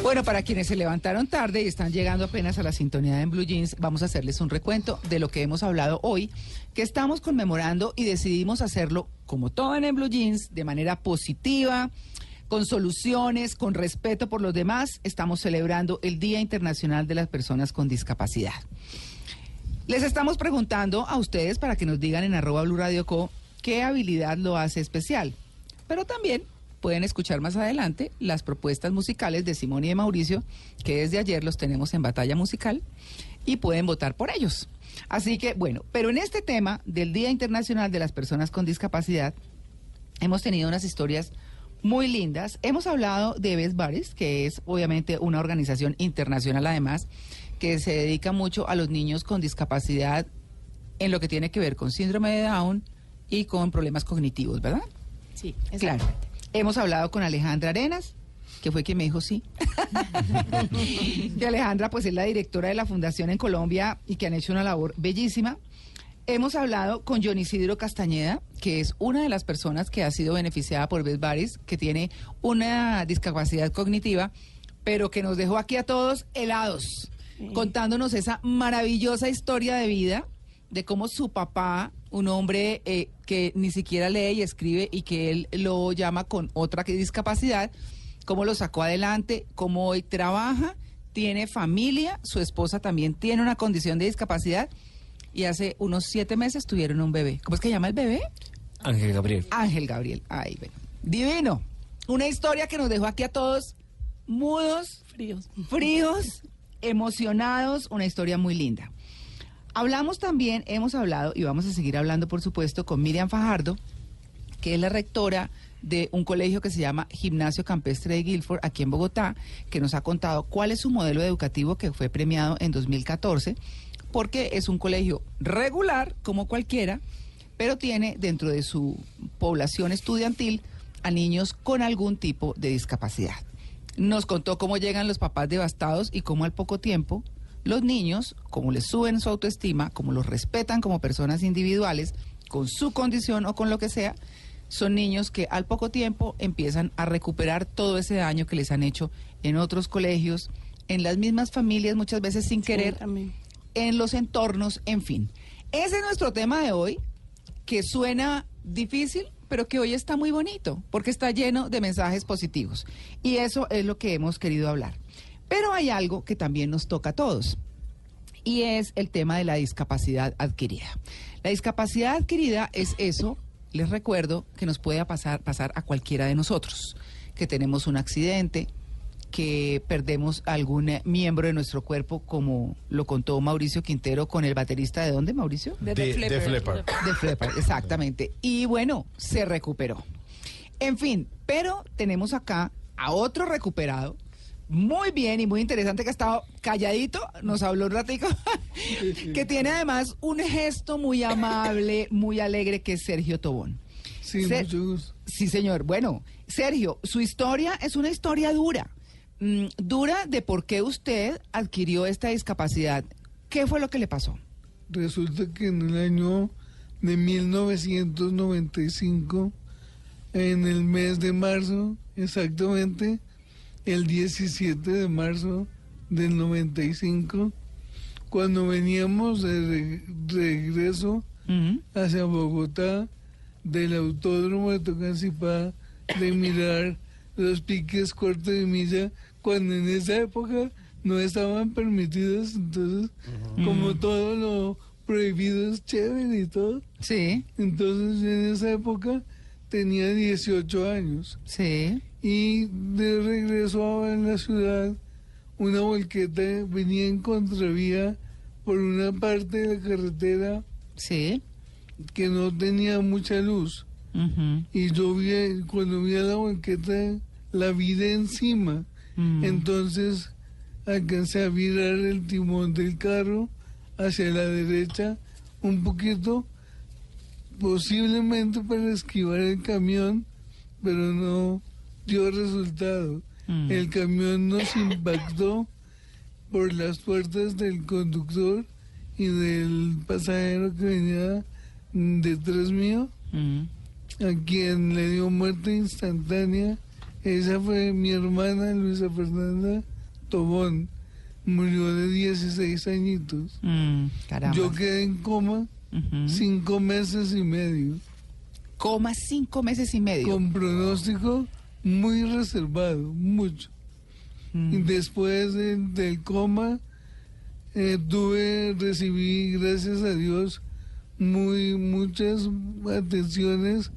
Bueno, para quienes se levantaron tarde y están llegando apenas a la sintonía en Blue Jeans, vamos a hacerles un recuento de lo que hemos hablado hoy, que estamos conmemorando y decidimos hacerlo, como todo en Blue Jeans, de manera positiva, con soluciones, con respeto por los demás. Estamos celebrando el Día Internacional de las Personas con Discapacidad. Les estamos preguntando a ustedes para que nos digan en arroba Blue Radio Co qué habilidad lo hace especial. Pero también pueden escuchar más adelante las propuestas musicales de Simón y de Mauricio, que desde ayer los tenemos en batalla musical, y pueden votar por ellos. Así que, bueno, pero en este tema del Día Internacional de las Personas con Discapacidad, hemos tenido unas historias muy lindas. Hemos hablado de Best Bares, que es obviamente una organización internacional además, que se dedica mucho a los niños con discapacidad en lo que tiene que ver con síndrome de Down y con problemas cognitivos, ¿verdad? Sí, Claro. Hemos hablado con Alejandra Arenas, que fue quien me dijo sí. que Alejandra, pues es la directora de la Fundación en Colombia y que han hecho una labor bellísima. Hemos hablado con John Isidro Castañeda, que es una de las personas que ha sido beneficiada por Best Baris, que tiene una discapacidad cognitiva, pero que nos dejó aquí a todos helados, contándonos esa maravillosa historia de vida de cómo su papá, un hombre eh, que ni siquiera lee y escribe y que él lo llama con otra que discapacidad, cómo lo sacó adelante, cómo hoy trabaja, tiene familia, su esposa también tiene una condición de discapacidad y hace unos siete meses tuvieron un bebé. ¿Cómo es que llama el bebé? Ángel Gabriel. Ángel Gabriel. Ay, bueno. Divino. Una historia que nos dejó aquí a todos mudos, Fríos. fríos, emocionados, una historia muy linda. Hablamos también, hemos hablado y vamos a seguir hablando, por supuesto, con Miriam Fajardo, que es la rectora de un colegio que se llama Gimnasio Campestre de Guilford, aquí en Bogotá, que nos ha contado cuál es su modelo educativo que fue premiado en 2014, porque es un colegio regular, como cualquiera, pero tiene dentro de su población estudiantil a niños con algún tipo de discapacidad. Nos contó cómo llegan los papás devastados y cómo al poco tiempo los niños, como les suben su autoestima, como los respetan como personas individuales, con su condición o con lo que sea, son niños que al poco tiempo empiezan a recuperar todo ese daño que les han hecho en otros colegios, en las mismas familias, muchas veces sin querer, en los entornos, en fin. Ese es nuestro tema de hoy, que suena difícil, pero que hoy está muy bonito, porque está lleno de mensajes positivos. Y eso es lo que hemos querido hablar. Pero hay algo que también nos toca a todos, y es el tema de la discapacidad adquirida. La discapacidad adquirida es eso, les recuerdo, que nos puede pasar, pasar a cualquiera de nosotros, que tenemos un accidente, que perdemos algún eh, miembro de nuestro cuerpo, como lo contó Mauricio Quintero con el baterista de dónde, Mauricio? De, De-. De Flepper, exactamente. Y bueno, se recuperó. En fin, pero tenemos acá a otro recuperado, muy bien y muy interesante, que ha estado calladito, nos habló un ratico, que tiene además un gesto muy amable, muy alegre, que es Sergio Tobón. Sí, Se- mucho gusto. Sí, señor. Bueno, Sergio, su historia es una historia dura. Mm, dura de por qué usted adquirió esta discapacidad. ¿Qué fue lo que le pasó? Resulta que en el año de 1995, en el mes de marzo, exactamente el 17 de marzo del 95, cuando veníamos de re- regreso hacia Bogotá del autódromo de Tocancipá de mirar los piques cortos de milla cuando en esa época no estaban permitidos entonces como todo lo prohibido es chévere y todo. Sí, entonces en esa época tenía 18 años sí. y de regreso en la ciudad una volqueta venía en contravía por una parte de la carretera Sí. que no tenía mucha luz y yo vi cuando vi a la banqueta la vi de encima Mm. entonces alcancé a virar el timón del carro hacia la derecha un poquito posiblemente para esquivar el camión pero no dio resultado Mm. el camión nos impactó por las puertas del conductor y del pasajero que venía detrás mío Mm. a quien le dio muerte instantánea. Esa fue mi hermana Luisa Fernanda Tobón. Murió de 16 añitos. Mm. Yo quedé en coma Cinco meses y medio, Coma cinco meses y medio. con pronóstico muy reservado, mucho. Mm. Y después de- del coma, eh, tuve, recibí, gracias a Dios, muy muchas atenciones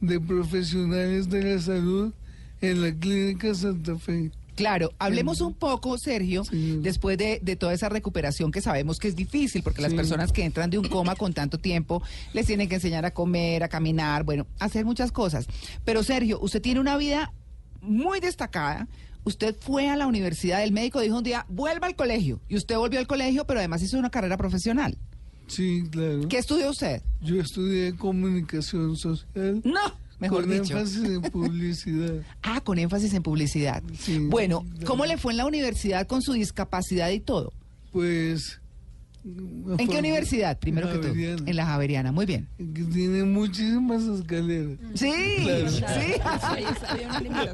de profesionales de la salud en la clínica Santa Fe. Claro, hablemos un poco, Sergio, Sí. después de, de toda esa recuperación que sabemos que es difícil, porque las personas que entran de un coma con tanto tiempo les tienen que enseñar a comer, a caminar, bueno, a hacer muchas cosas. Pero Sergio, usted tiene una vida muy destacada. Usted fue a la universidad, el médico dijo un día, vuelva al colegio. Y usted volvió al colegio, pero además hizo una carrera profesional. Sí, claro. ¿Qué estudió usted? Yo estudié comunicación social No, mejor con dicho. énfasis en publicidad. Ah, con énfasis en publicidad. Sí. Bueno, ¿cómo le fue en la universidad con su discapacidad y todo? Pues... ¿En qué universidad, primero que todo? Javeriana. En la Javeriana, muy bien. Que tiene muchísimas escaleras. Sí, Claro. sí. Grande.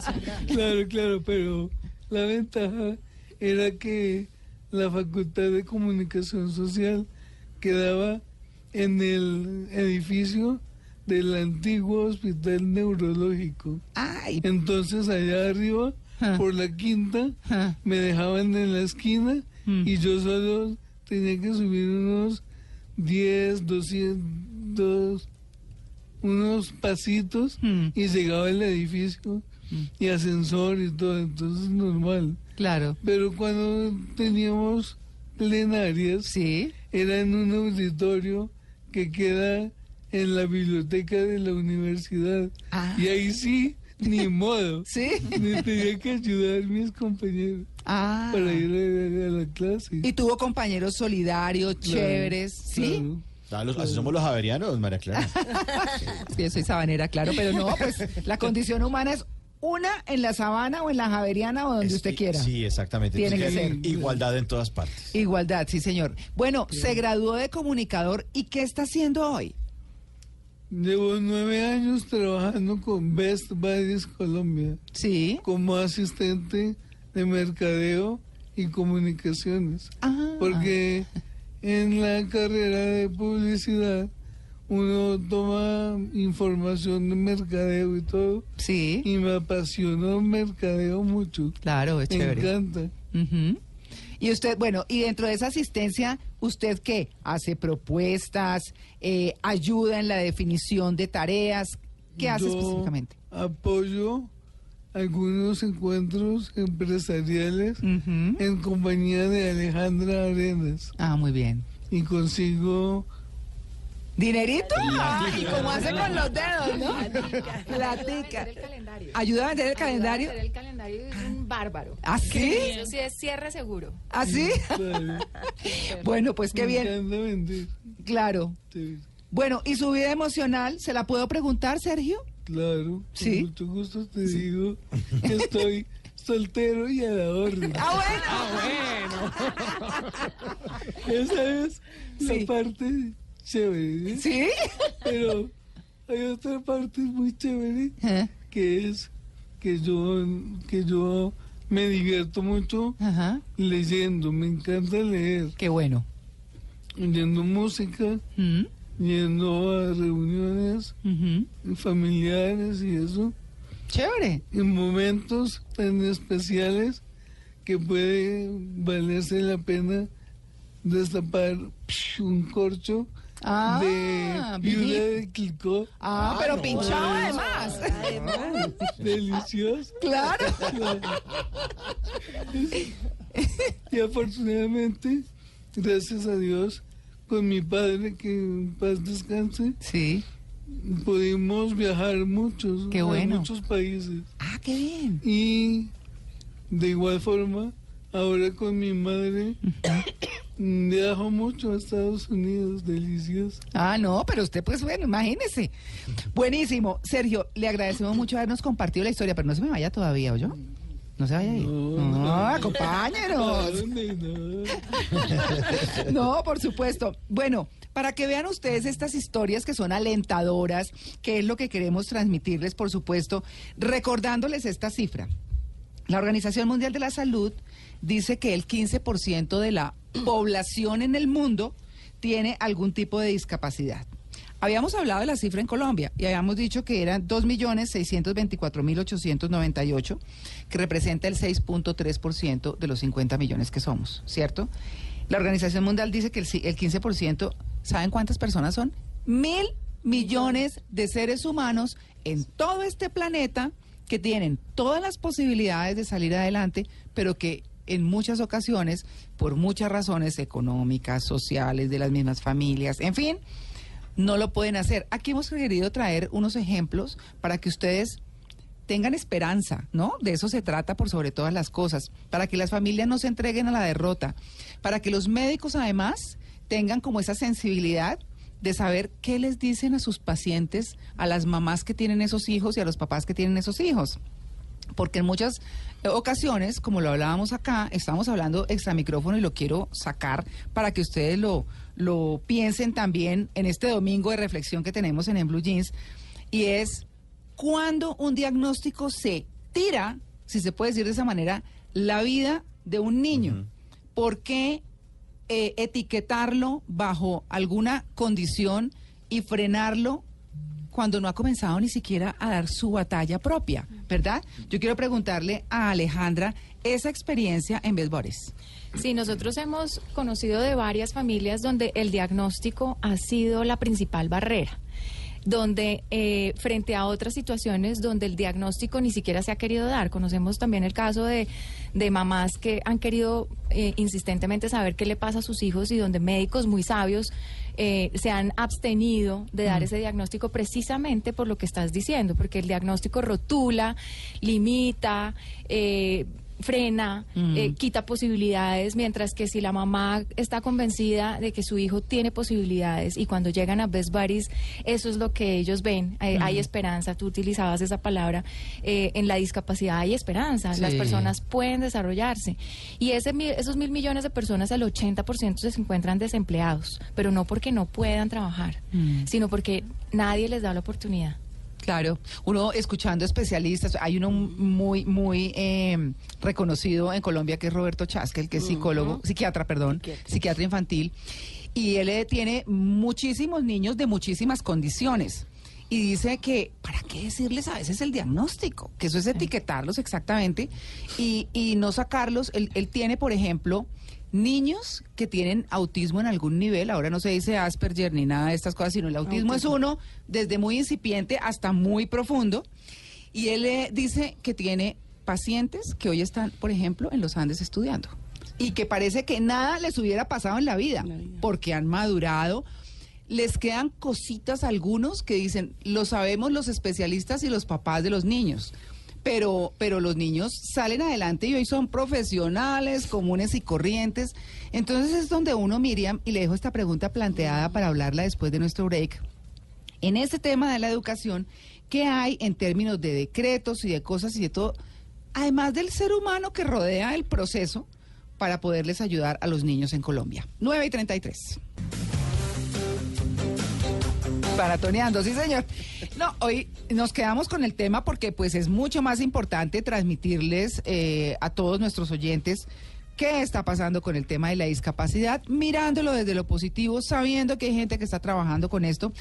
Claro, claro, pero la ventaja era que la Facultad de Comunicación Social quedaba en el edificio del antiguo hospital neurológico. Ay, Entonces allá arriba, Ah. por la quinta, Ah. me dejaban en la esquina Mm. y yo solo tenía que subir unos 10, 200, unos pasitos Mm. y llegaba al edificio y ascensor y todo, entonces normal. claro. Pero cuando teníamos plenarias, Sí. era en un auditorio que queda en la biblioteca de la universidad. Ah. Y ahí sí, ni modo. Sí. Me tenía que ayudar mis compañeros Ah. para ir a, a la clase. Y tuvo compañeros solidarios, Claro, chéveres, ¿sí? claro. Ah, los- así somos los javerianos, María Clara. Sí, soy sabanera, claro, pero no, pues la condición humana es una en la sabana o en la javeriana o donde Es- usted quiera. Sí, exactamente. Tiene Entonces, que ser. Igualdad en todas partes. Igualdad, sí, señor. Bueno, se graduó de comunicador y ¿qué está haciendo hoy? Llevo nueve años trabajando con Best Buddies Colombia Sí. como asistente de mercadeo y comunicaciones. Ah. Porque en la carrera de publicidad uno toma información de mercadeo y todo Sí, y me apasionó mercadeo mucho. claro, es Me chévere. encanta. Ujú. Y usted, bueno, y dentro de esa asistencia, ¿usted qué? ¿Hace propuestas? Eh, ¿Ayuda en la definición de tareas? ¿Qué hace Yo específicamente? Apoyo algunos encuentros empresariales en compañía de Alejandra Arenas Ah, muy bien. y consigo ¿Dinerito? Ah, ¿Y cómo hace con los dedos, no? Platica. el calendario. ¿Ayuda a vender el calendario? Ayuda a vender el calendario es un bárbaro. ¿Ah, sí? Eso sí es cierre seguro. ¿Ah, sí? Bueno, pues qué bien. Claro. Bueno, ¿y su vida emocional? ¿Se la puedo preguntar, Sergio? claro, con Sí. mucho gusto te digo que estoy soltero y a la orden. Ah, Esa es Sí. la parte chévere. ¿eh? ¿Sí? Pero hay otra parte muy chévere ¿Eh? que es que yo que yo me divierto mucho Ajá. leyendo, me encanta leer, Qué bueno. oyendo música, Mm, yendo a reuniones familiares y eso, Chévere. en momentos tan especiales que puede valerse la pena destapar psh, un corcho Ah, de Vivi. viuda de Clicó. Ah, pero pinchado además. Delicioso. Claro. Y afortunadamente, gracias a Dios, con mi padre, que en paz descanse, Sí. pudimos viajar muchos, Qué a bueno. muchos países. Ah, qué bien. Y de igual forma, ahora con mi madre, viajo mucho a Estados Unidos, delicioso. Ah, no, pero usted, pues bueno, imagínese. Buenísimo. Sergio, le agradecemos mucho habernos compartido la historia, pero no se me vaya todavía, ¿oyó? No se vaya ahí. No, No, no. ¿A acompáñenos. No, por supuesto. Bueno, para que vean ustedes estas historias que son alentadoras, que es lo que queremos transmitirles, por supuesto, recordándoles esta cifra. La Organización Mundial de la Salud dice que el 15% de la población en el mundo tiene algún tipo de discapacidad. Habíamos hablado de la cifra en Colombia y habíamos dicho que eran 2.624.898, que representa el 6.3% de los 50 millones que somos, ¿cierto? La Organización Mundial dice que el, el 15%, ¿saben cuántas personas son? Mil millones de seres humanos en todo este planeta que tienen todas las posibilidades de salir adelante, pero que en muchas ocasiones, por muchas razones económicas, sociales, de las mismas familias, en fin, no lo pueden hacer. Aquí hemos querido traer unos ejemplos para que ustedes tengan esperanza, ¿no? De eso se trata por sobre todas las cosas, para que las familias no se entreguen a la derrota, para que los médicos además tengan como esa sensibilidad de saber qué les dicen a sus pacientes, a las mamás que tienen esos hijos y a los papás que tienen esos hijos. Porque en muchas eh, ocasiones, como lo hablábamos acá, estamos hablando extra micrófono y lo quiero sacar para que ustedes lo, lo piensen también en este domingo de reflexión que tenemos en, en Blue Jeans, y es cuando un diagnóstico se tira, si se puede decir de esa manera, la vida de un niño. ¿Por qué eh, etiquetarlo bajo alguna condición y frenarlo cuando no ha comenzado ni siquiera a dar su batalla propia, ¿verdad? Yo quiero preguntarle a Alejandra esa experiencia en Besbores. Sí, nosotros hemos conocido de varias familias donde el diagnóstico ha sido la principal barrera donde eh, frente a otras situaciones donde el diagnóstico ni siquiera se ha querido dar. Conocemos también el caso de, de mamás que han querido eh, insistentemente saber qué le pasa a sus hijos y donde médicos muy sabios eh, se han abstenido de dar ese diagnóstico precisamente por lo que estás diciendo, porque el diagnóstico rotula, limita, eh, frena, Mm. eh, quita posibilidades, mientras que si la mamá está convencida de que su hijo tiene posibilidades y cuando llegan a Best Buddies, eso es lo que ellos ven, eh, Mm. hay esperanza, tú utilizabas esa palabra, eh, en la discapacidad hay esperanza, las personas pueden desarrollarse. Y ese, esos mil millones de personas, el 80% se encuentran desempleados, pero no porque no puedan trabajar, Mm. sino porque nadie les da la oportunidad. Claro, uno escuchando especialistas, hay uno muy, muy eh, reconocido en Colombia que es Roberto Chaskel, que es psicólogo, psiquiatra, perdón, psiquiatra. infantil, y él eh, tiene muchísimos niños de muchísimas condiciones. Y dice que, ¿para qué decirles a veces el diagnóstico? Que eso es etiquetarlos exactamente y, y no sacarlos. Él, él tiene, por ejemplo, niños que tienen autismo en algún nivel, ahora no se dice Asperger ni nada de estas cosas, sino el autismo es uno desde muy incipiente hasta muy profundo. Y él eh, dice que tiene pacientes que hoy están, por ejemplo, en los Andes estudiando. Y que parece que nada les hubiera pasado en la vida, porque han madurado. Les quedan cositas a algunos que dicen, lo sabemos los especialistas y los papás de los niños. Pero, pero los niños salen adelante y hoy son profesionales, comunes y corrientes. Entonces es donde uno, Miriam, y le dejo esta pregunta planteada para hablarla después de nuestro break. En este tema de la educación, ¿qué hay en términos de decretos y de cosas y de todo, además del ser humano que rodea el proceso para poderles ayudar a los niños en Colombia? 9 y 33. Maratoneando, sí señor. No, hoy nos quedamos con el tema porque pues es mucho más importante transmitirles eh, a todos nuestros oyentes qué está pasando con el tema de la discapacidad, mirándolo desde lo positivo, sabiendo que hay gente que está trabajando con esto.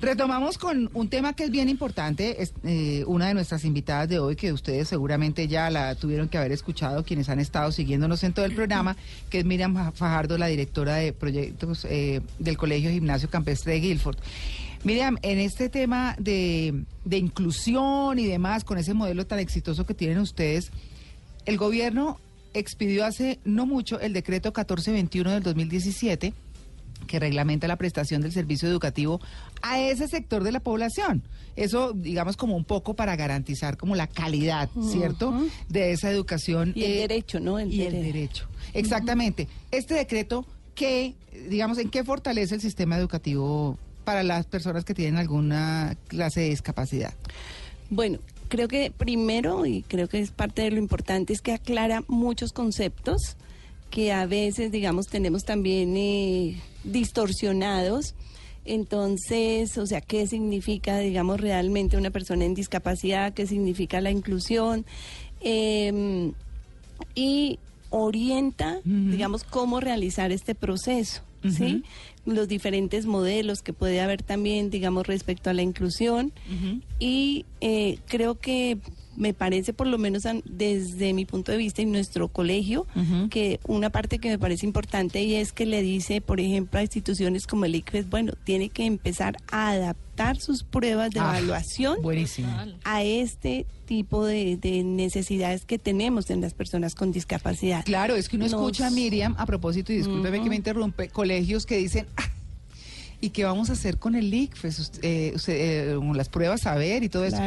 Retomamos con un tema que es bien importante, es, eh, una de nuestras invitadas de hoy, que ustedes seguramente ya la tuvieron que haber escuchado, quienes han estado siguiéndonos en todo el programa, que es Miriam Fajardo, la directora de proyectos eh, del Colegio Gimnasio Campestre de Guilford. Miriam, en este tema de, de inclusión y demás, con ese modelo tan exitoso que tienen ustedes, el gobierno expidió hace no mucho el decreto 1421 del 2017 que reglamenta la prestación del servicio educativo a ese sector de la población. Eso, digamos, como un poco para garantizar como la calidad, ¿cierto? De esa educación. Y el eh, derecho, ¿no? El y el dere- derecho. Exactamente. Este decreto, ¿qué, digamos, en qué fortalece el sistema educativo para las personas que tienen alguna clase de discapacidad? Bueno, creo que primero, y creo que es parte de lo importante, es que aclara muchos conceptos que a veces, digamos, tenemos también eh, distorsionados. Entonces, o sea, ¿qué significa, digamos, realmente una persona en discapacidad? ¿Qué significa la inclusión? Em, y orienta, digamos, cómo realizar este proceso, ¿sí? Los diferentes modelos que puede haber también, digamos, respecto a la inclusión. Y eh, creo que me parece, por lo menos desde mi punto de vista, en nuestro colegio, que una parte que me parece importante y es que le dice, por ejemplo, a instituciones como el ICFES, bueno, tiene que empezar a adaptar sus pruebas de Ah, evaluación Buenísimo. a este tipo de, de necesidades que tenemos en las personas con discapacidad. Claro, es que uno Nos- escucha a Miriam, a propósito, y discúlpeme que me interrumpe, colegios que dicen, "Ah, ¿y qué vamos a hacer con el ICFES? Eh, usted, eh, las pruebas a ver y todo eso.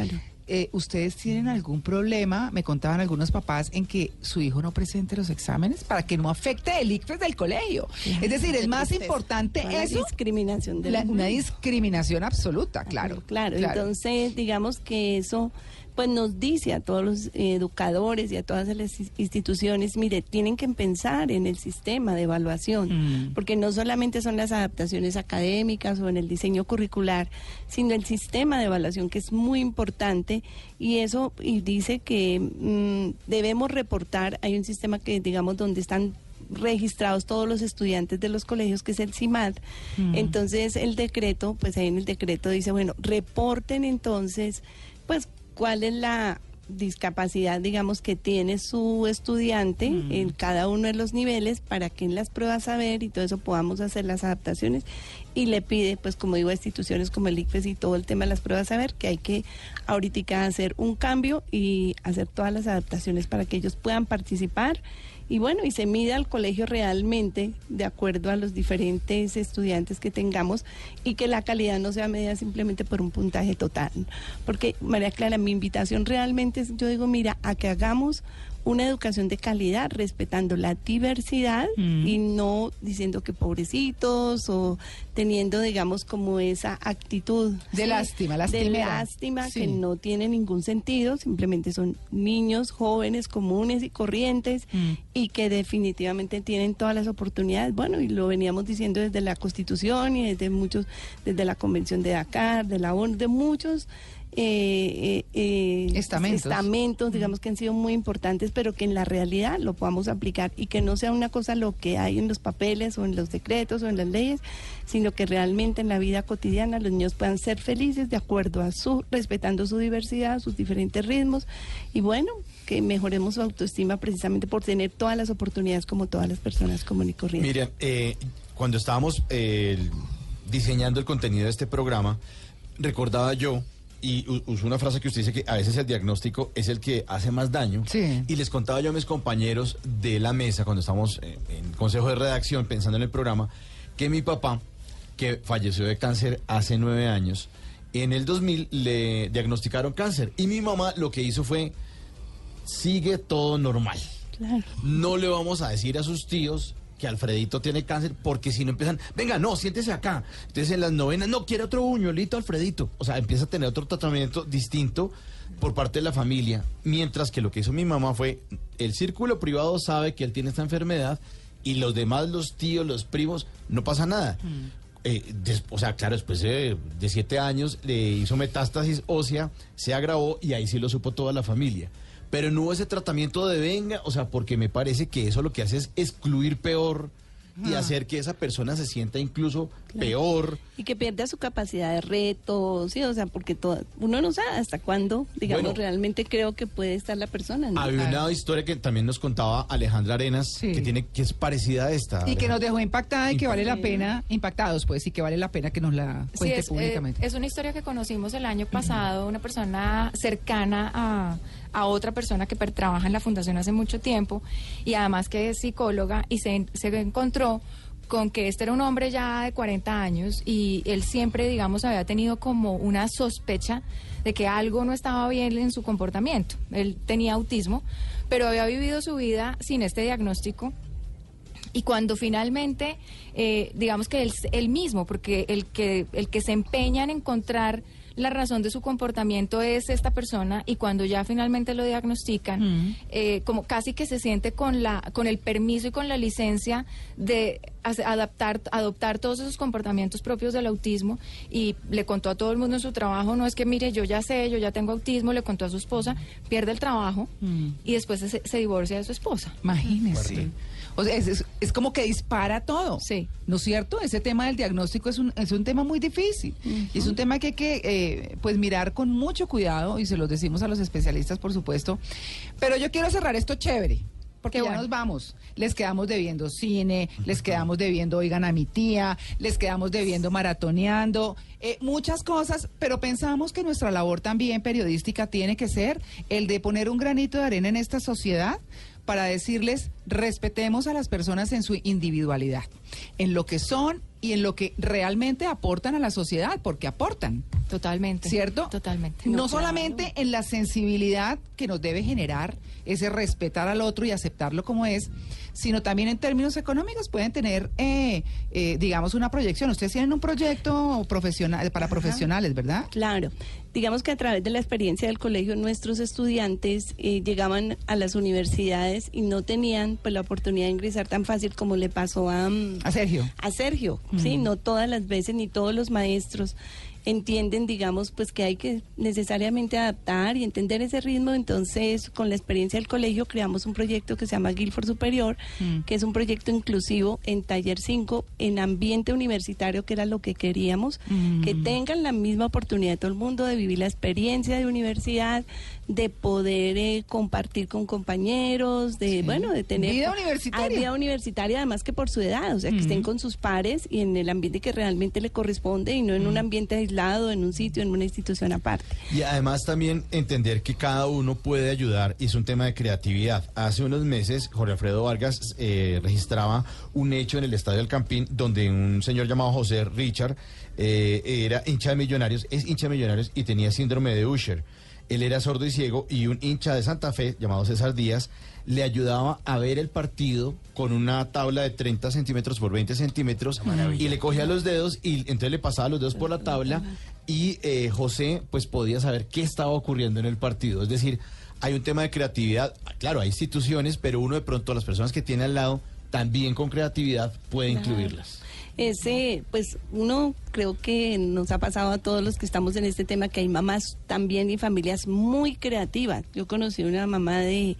Eh, ¿Ustedes tienen algún problema, me contaban algunos papás, en que su hijo no presente los exámenes para que no afecte el ICFES del colegio? Es decir, es más importante Una eso, discriminación de la- la- una discriminación absoluta, claro. Claro, entonces digamos que eso pues nos dice a todos los educadores y a todas las instituciones, mire, tienen que pensar en el sistema de evaluación, Mm. porque no solamente son las adaptaciones académicas o en el diseño curricular, sino el sistema de evaluación que es muy importante y eso y dice que mm, debemos reportar, hay un sistema que digamos donde están registrados todos los estudiantes de los colegios, que es el CIMAD. Entonces el decreto, pues ahí en el decreto dice, bueno, reporten entonces, pues cuál es la discapacidad, digamos, que tiene su estudiante en cada uno de los niveles para que en las pruebas a ver y todo eso podamos hacer las adaptaciones. Y le pide, pues como digo, a instituciones como el ICFES y todo el tema de las pruebas a ver que hay que ahorita hacer un cambio y hacer todas las adaptaciones para que ellos puedan participar y bueno, y se mide al colegio realmente de acuerdo a los diferentes estudiantes que tengamos y que la calidad no sea medida simplemente por un puntaje total. Porque, María Clara, mi invitación realmente es, yo digo, mira, a que hagamos una educación de calidad, respetando la diversidad Mm. y no diciendo que pobrecitos o teniendo, digamos, como esa actitud De lástima, de lastimera. lástima Sí. que no tiene ningún sentido, simplemente son niños jóvenes, comunes y corrientes Mm. y que definitivamente tienen todas las oportunidades. Bueno, y lo veníamos diciendo desde la Constitución y desde muchos, desde la Convención de Dakar, de la ONU, de muchos eh, eh, eh, Estamentos. estamentos, digamos que han sido muy importantes, pero que en la realidad lo podamos aplicar y que no sea una cosa lo que hay en los papeles o en los decretos o en las leyes, sino que realmente en la vida cotidiana los niños puedan ser felices de acuerdo a su, respetando su diversidad, sus diferentes ritmos y bueno, que mejoremos su autoestima precisamente por tener todas las oportunidades como todas las personas comunes y corrientes. Miriam, eh, cuando estábamos eh, diseñando el contenido de este programa, recordaba yo, y usó una frase que usted dice que a veces el diagnóstico es el que hace más daño. Sí. Y les contaba yo a mis compañeros de la mesa, cuando estamos en el consejo de redacción pensando en el programa, que mi papá, que falleció de cáncer hace nueve años, en el 2000 le diagnosticaron cáncer. Y mi mamá lo que hizo fue, sigue todo normal. Claro. No le vamos a decir a sus tíos que Alfredito tiene cáncer, porque si no empiezan, venga, no, siéntese acá. Entonces en las novenas, no, quiere otro buñuelito, Alfredito. O sea, empieza a tener otro tratamiento distinto por parte de la familia. Mientras que lo que hizo mi mamá fue, el círculo privado sabe que él tiene esta enfermedad y los demás, los tíos, los primos, no pasa nada. Eh, des- o sea, claro, después de, de siete años le hizo metástasis ósea, se agravó y ahí sí lo supo toda la familia. Pero no hubo ese tratamiento de venga, o sea, porque me parece que eso lo que hace es excluir peor y hacer que esa persona se sienta incluso peor. Y que pierda su capacidad de reto, sí, o sea, porque todo, uno no sabe hasta cuándo, digamos, Bueno. realmente creo que puede estar la persona. ¿no? Había una historia que también nos contaba Alejandra Arenas, Sí. que tiene que es parecida a esta. Y que nos Alejandra. dejó impactada y que vale la Sí. pena, impactados pues, y que vale la pena que nos la Sí, cuente es, eh, públicamente. es una historia que conocimos el año pasado, una persona cercana a, a otra persona que per- trabaja en la fundación hace mucho tiempo y además que es psicóloga y se, se encontró con que este era un hombre ya de 40 años y él siempre, digamos, había tenido como una sospecha de que algo no estaba bien en su comportamiento. Él tenía autismo, pero había vivido su vida sin este diagnóstico y cuando finalmente, eh, digamos que él, él mismo, porque el que, el que se empeña en encontrar la razón de su comportamiento es esta persona y cuando ya finalmente lo diagnostican, eh, como casi que se siente con la con el permiso y con la licencia de adaptar adoptar todos esos comportamientos propios del autismo y le contó a todo el mundo en su trabajo no es que mire yo ya sé yo ya tengo autismo le contó a su esposa pierde el trabajo y después se, se divorcia de su esposa. Imagínese. O sea, es, es- es como que dispara todo. Sí. ¿No es cierto? Ese tema del diagnóstico es un, es un tema muy difícil. Y es un tema que hay que eh, pues mirar con mucho cuidado y se los decimos a los especialistas, por supuesto. Pero yo quiero cerrar esto chévere. Porque Qué ya bueno. nos vamos. Les quedamos debiendo cine, les quedamos debiendo Oigan a mi tía, les quedamos debiendo maratoneando, eh, muchas cosas, pero pensamos que nuestra labor también periodística tiene que ser el de poner un granito de arena en esta sociedad para decirles respetemos a las personas en su individualidad, en lo que son y en lo que realmente aportan a la sociedad, porque aportan. Totalmente. ¿Cierto? Totalmente. No, No, solamente en la sensibilidad que nos debe generar ese respetar al otro y aceptarlo como es, sino también en términos económicos pueden tener, eh, eh, digamos, una proyección. Ustedes tienen un proyecto profesional para profesionales, ¿verdad? Claro, digamos que a través de la experiencia del colegio nuestros estudiantes eh, llegaban a las universidades y no tenían pues la oportunidad de ingresar tan fácil como le pasó a, mm, A Sergio. a Sergio, sí, no todas las veces ni todos los maestros. Entienden, digamos, pues que hay que necesariamente adaptar y entender ese ritmo. Entonces, con la experiencia del colegio, creamos un proyecto que se llama Guilford Superior, Mm. que es un proyecto inclusivo en Taller 5, en ambiente universitario, que era lo que queríamos, que Mm. tengan la misma oportunidad de todo el mundo de vivir la experiencia de universidad, de poder eh, compartir con compañeros, de, bueno, de tener... Vida universitaria. Vida universitaria, además que por su edad, o sea, que estén con sus pares y en el ambiente que realmente le corresponde y no en un ambiente aislado, en un sitio, en una institución aparte. Y además también entender que cada uno puede ayudar y es un tema de creatividad. Hace unos meses Jorge Alfredo Vargas eh, registraba un hecho en el Estadio del Campín donde un señor llamado José Richard eh, era hincha de Millonarios, es hincha de Millonarios y tenía síndrome de Usher. Él era sordo y ciego y un hincha de Santa Fe llamado César Díaz le ayudaba a ver el partido con una tabla de 30 centímetros por 20 centímetros y le cogía los dedos y entonces le pasaba los dedos por la tabla y eh, José pues podía saber qué estaba ocurriendo en el partido. Es decir, hay un tema de creatividad. Claro, hay instituciones, pero uno de pronto, las personas que tiene al lado, también con creatividad puede incluirlas. Ese, pues uno creo que nos ha pasado a todos los que estamos en este tema que hay mamás también y familias muy creativas. Yo conocí una mamá de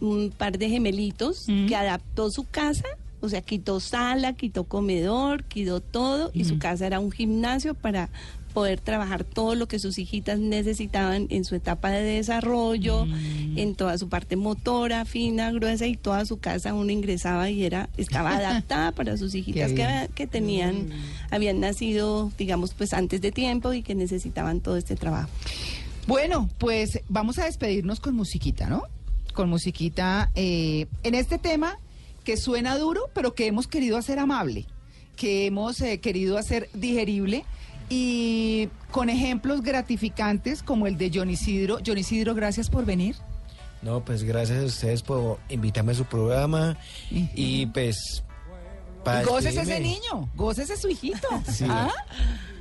un par de gemelitos que adaptó su casa, o sea, quitó sala, quitó comedor, quitó todo y su casa era un gimnasio para poder trabajar todo lo que sus hijitas necesitaban en su etapa de desarrollo, en toda su parte motora, fina, gruesa y toda su casa uno ingresaba y era estaba adaptada para sus hijitas que, que tenían habían nacido, digamos, pues antes de tiempo y que necesitaban todo este trabajo. Bueno, pues vamos a despedirnos con musiquita, ¿no? Con musiquita eh, en este tema que suena duro, pero que hemos querido hacer amable, que hemos eh, querido hacer digerible y con ejemplos gratificantes como el de John Isidro. John Isidro, gracias por venir. No, pues gracias a ustedes por invitarme a su programa y pues... para Gócese ese niño, gócese su hijito. Sí. ¿Ah?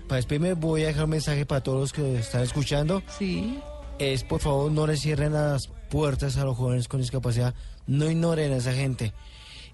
Para despedirme voy a dejar un mensaje para todos los que están escuchando. Sí. Es por favor no le cierren las puertas a los jóvenes con discapacidad. No ignoren a esa gente.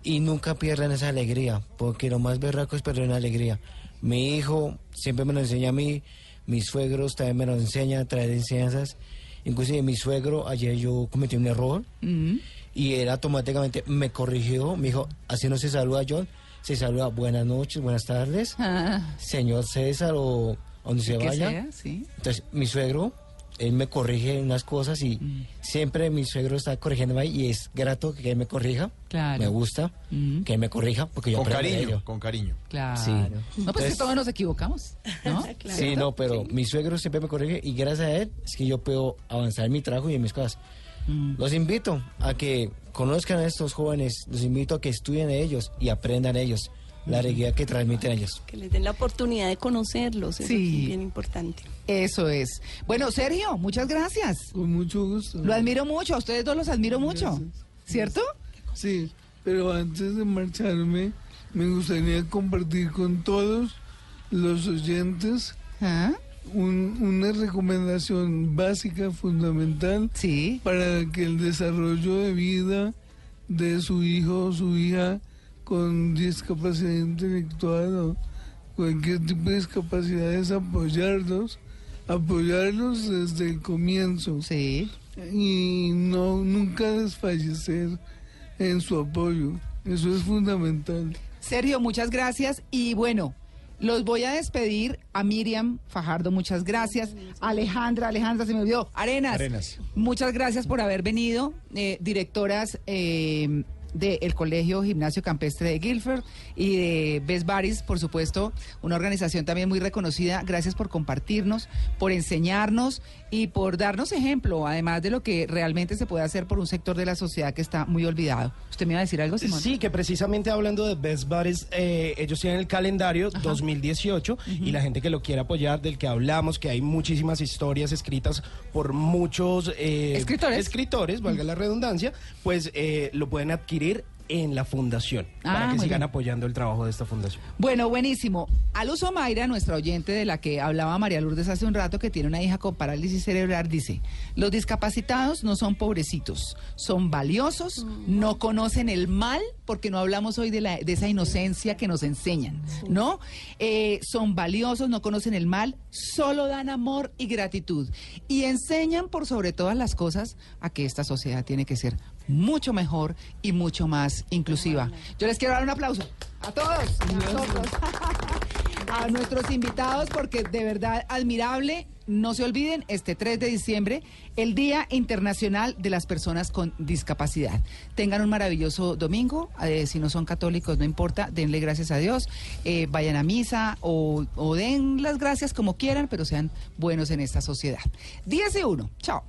Y nunca pierdan esa alegría. Porque lo más berraco es perder una alegría. Mi hijo siempre me lo enseña a mí. Mis suegros también me lo enseñan a traer enseñanzas. Inclusive mi suegro, ayer yo cometí un error. Mm. Y él automáticamente me corrigió. Me dijo, así no se saluda John. Se saluda buenas noches, buenas tardes. Ah, Señor César o donde se que vaya. sea, sí. Entonces, mi suegro, él me corrige unas cosas y Mm. siempre mi suegro está corrigiéndome y es grato que él me corrija. Claro. Me gusta Mm. que él me corrija porque yo Con de cariño, ello. con cariño. Claro. Sí. No, pues Entonces- que todos nos equivocamos, ¿no? Sí, no, pero mi suegro siempre me corrige y gracias a él es que yo puedo avanzar en mi trabajo y en mis cosas. Mm. Los invito a que conozcan a estos jóvenes, los invito a que estudien de ellos y aprendan de ellos la alegría que transmiten ellos. Que les den la oportunidad de conocerlos, eso Sí. es bien importante. Eso es. Bueno, Sergio, muchas gracias. Con mucho gusto. Lo admiro mucho, a ustedes dos los admiro mucho. ¿Cierto? Sí, pero antes de marcharme, me gustaría compartir con todos los oyentes ¿Ah? un- una recomendación básica, fundamental, Sí. para que el desarrollo de vida de su hijo o su hija con discapacidad intelectual o cualquier tipo de discapacidad es apoyarlos, apoyarlos desde el comienzo Sí. y no nunca desfallecer en su apoyo. Eso es fundamental. Sergio, muchas gracias. Y bueno, los voy a despedir a Miriam Fajardo, muchas gracias. Alejandra, Alejandra, se me olvidó. Arenas. Arenas. Muchas gracias por haber venido. Eh, directoras eh, del Colegio Gimnasio Campestre de Guilford y de Best Baris, por supuesto, una organización también muy reconocida. Gracias por compartirnos, por enseñarnos y por darnos ejemplo, además de lo que realmente se puede hacer por un sector de la sociedad que está muy olvidado. ¿Usted me iba a decir algo, Simón? Sí, que precisamente hablando de Best Buddies, eh, ellos tienen el calendario 2018 y la gente que lo quiere apoyar, del que hablamos, que hay muchísimas historias escritas por muchos eh, Escritores. escritores, valga la redundancia, pues eh, lo pueden adquirir en la fundación, Ah, para que muy sigan bien. apoyando el trabajo de esta fundación. Bueno, buenísimo. Aluso Mayra, nuestra oyente de la que hablaba María Lourdes hace un rato, que tiene una hija con parálisis cerebral, dice, los discapacitados no son pobrecitos, son valiosos, no conocen el mal, porque no hablamos hoy de, la, de esa inocencia que nos enseñan, ¿no? Eh, son valiosos, no conocen el mal, solo dan amor y gratitud. Y enseñan por sobre todas las cosas a que esta sociedad tiene que ser mucho mejor y mucho más inclusiva. Yo les quiero dar un aplauso a todos, a nosotros, a nuestros invitados, porque de verdad admirable. No se olviden, este 3 de diciembre, el Día Internacional de las Personas con Discapacidad. Tengan un maravilloso domingo. eh, si no son católicos, no importa, denle gracias a Dios. eh, vayan a misa o, o den las gracias como quieran, pero sean buenos en esta sociedad. 10 y 1. Chao.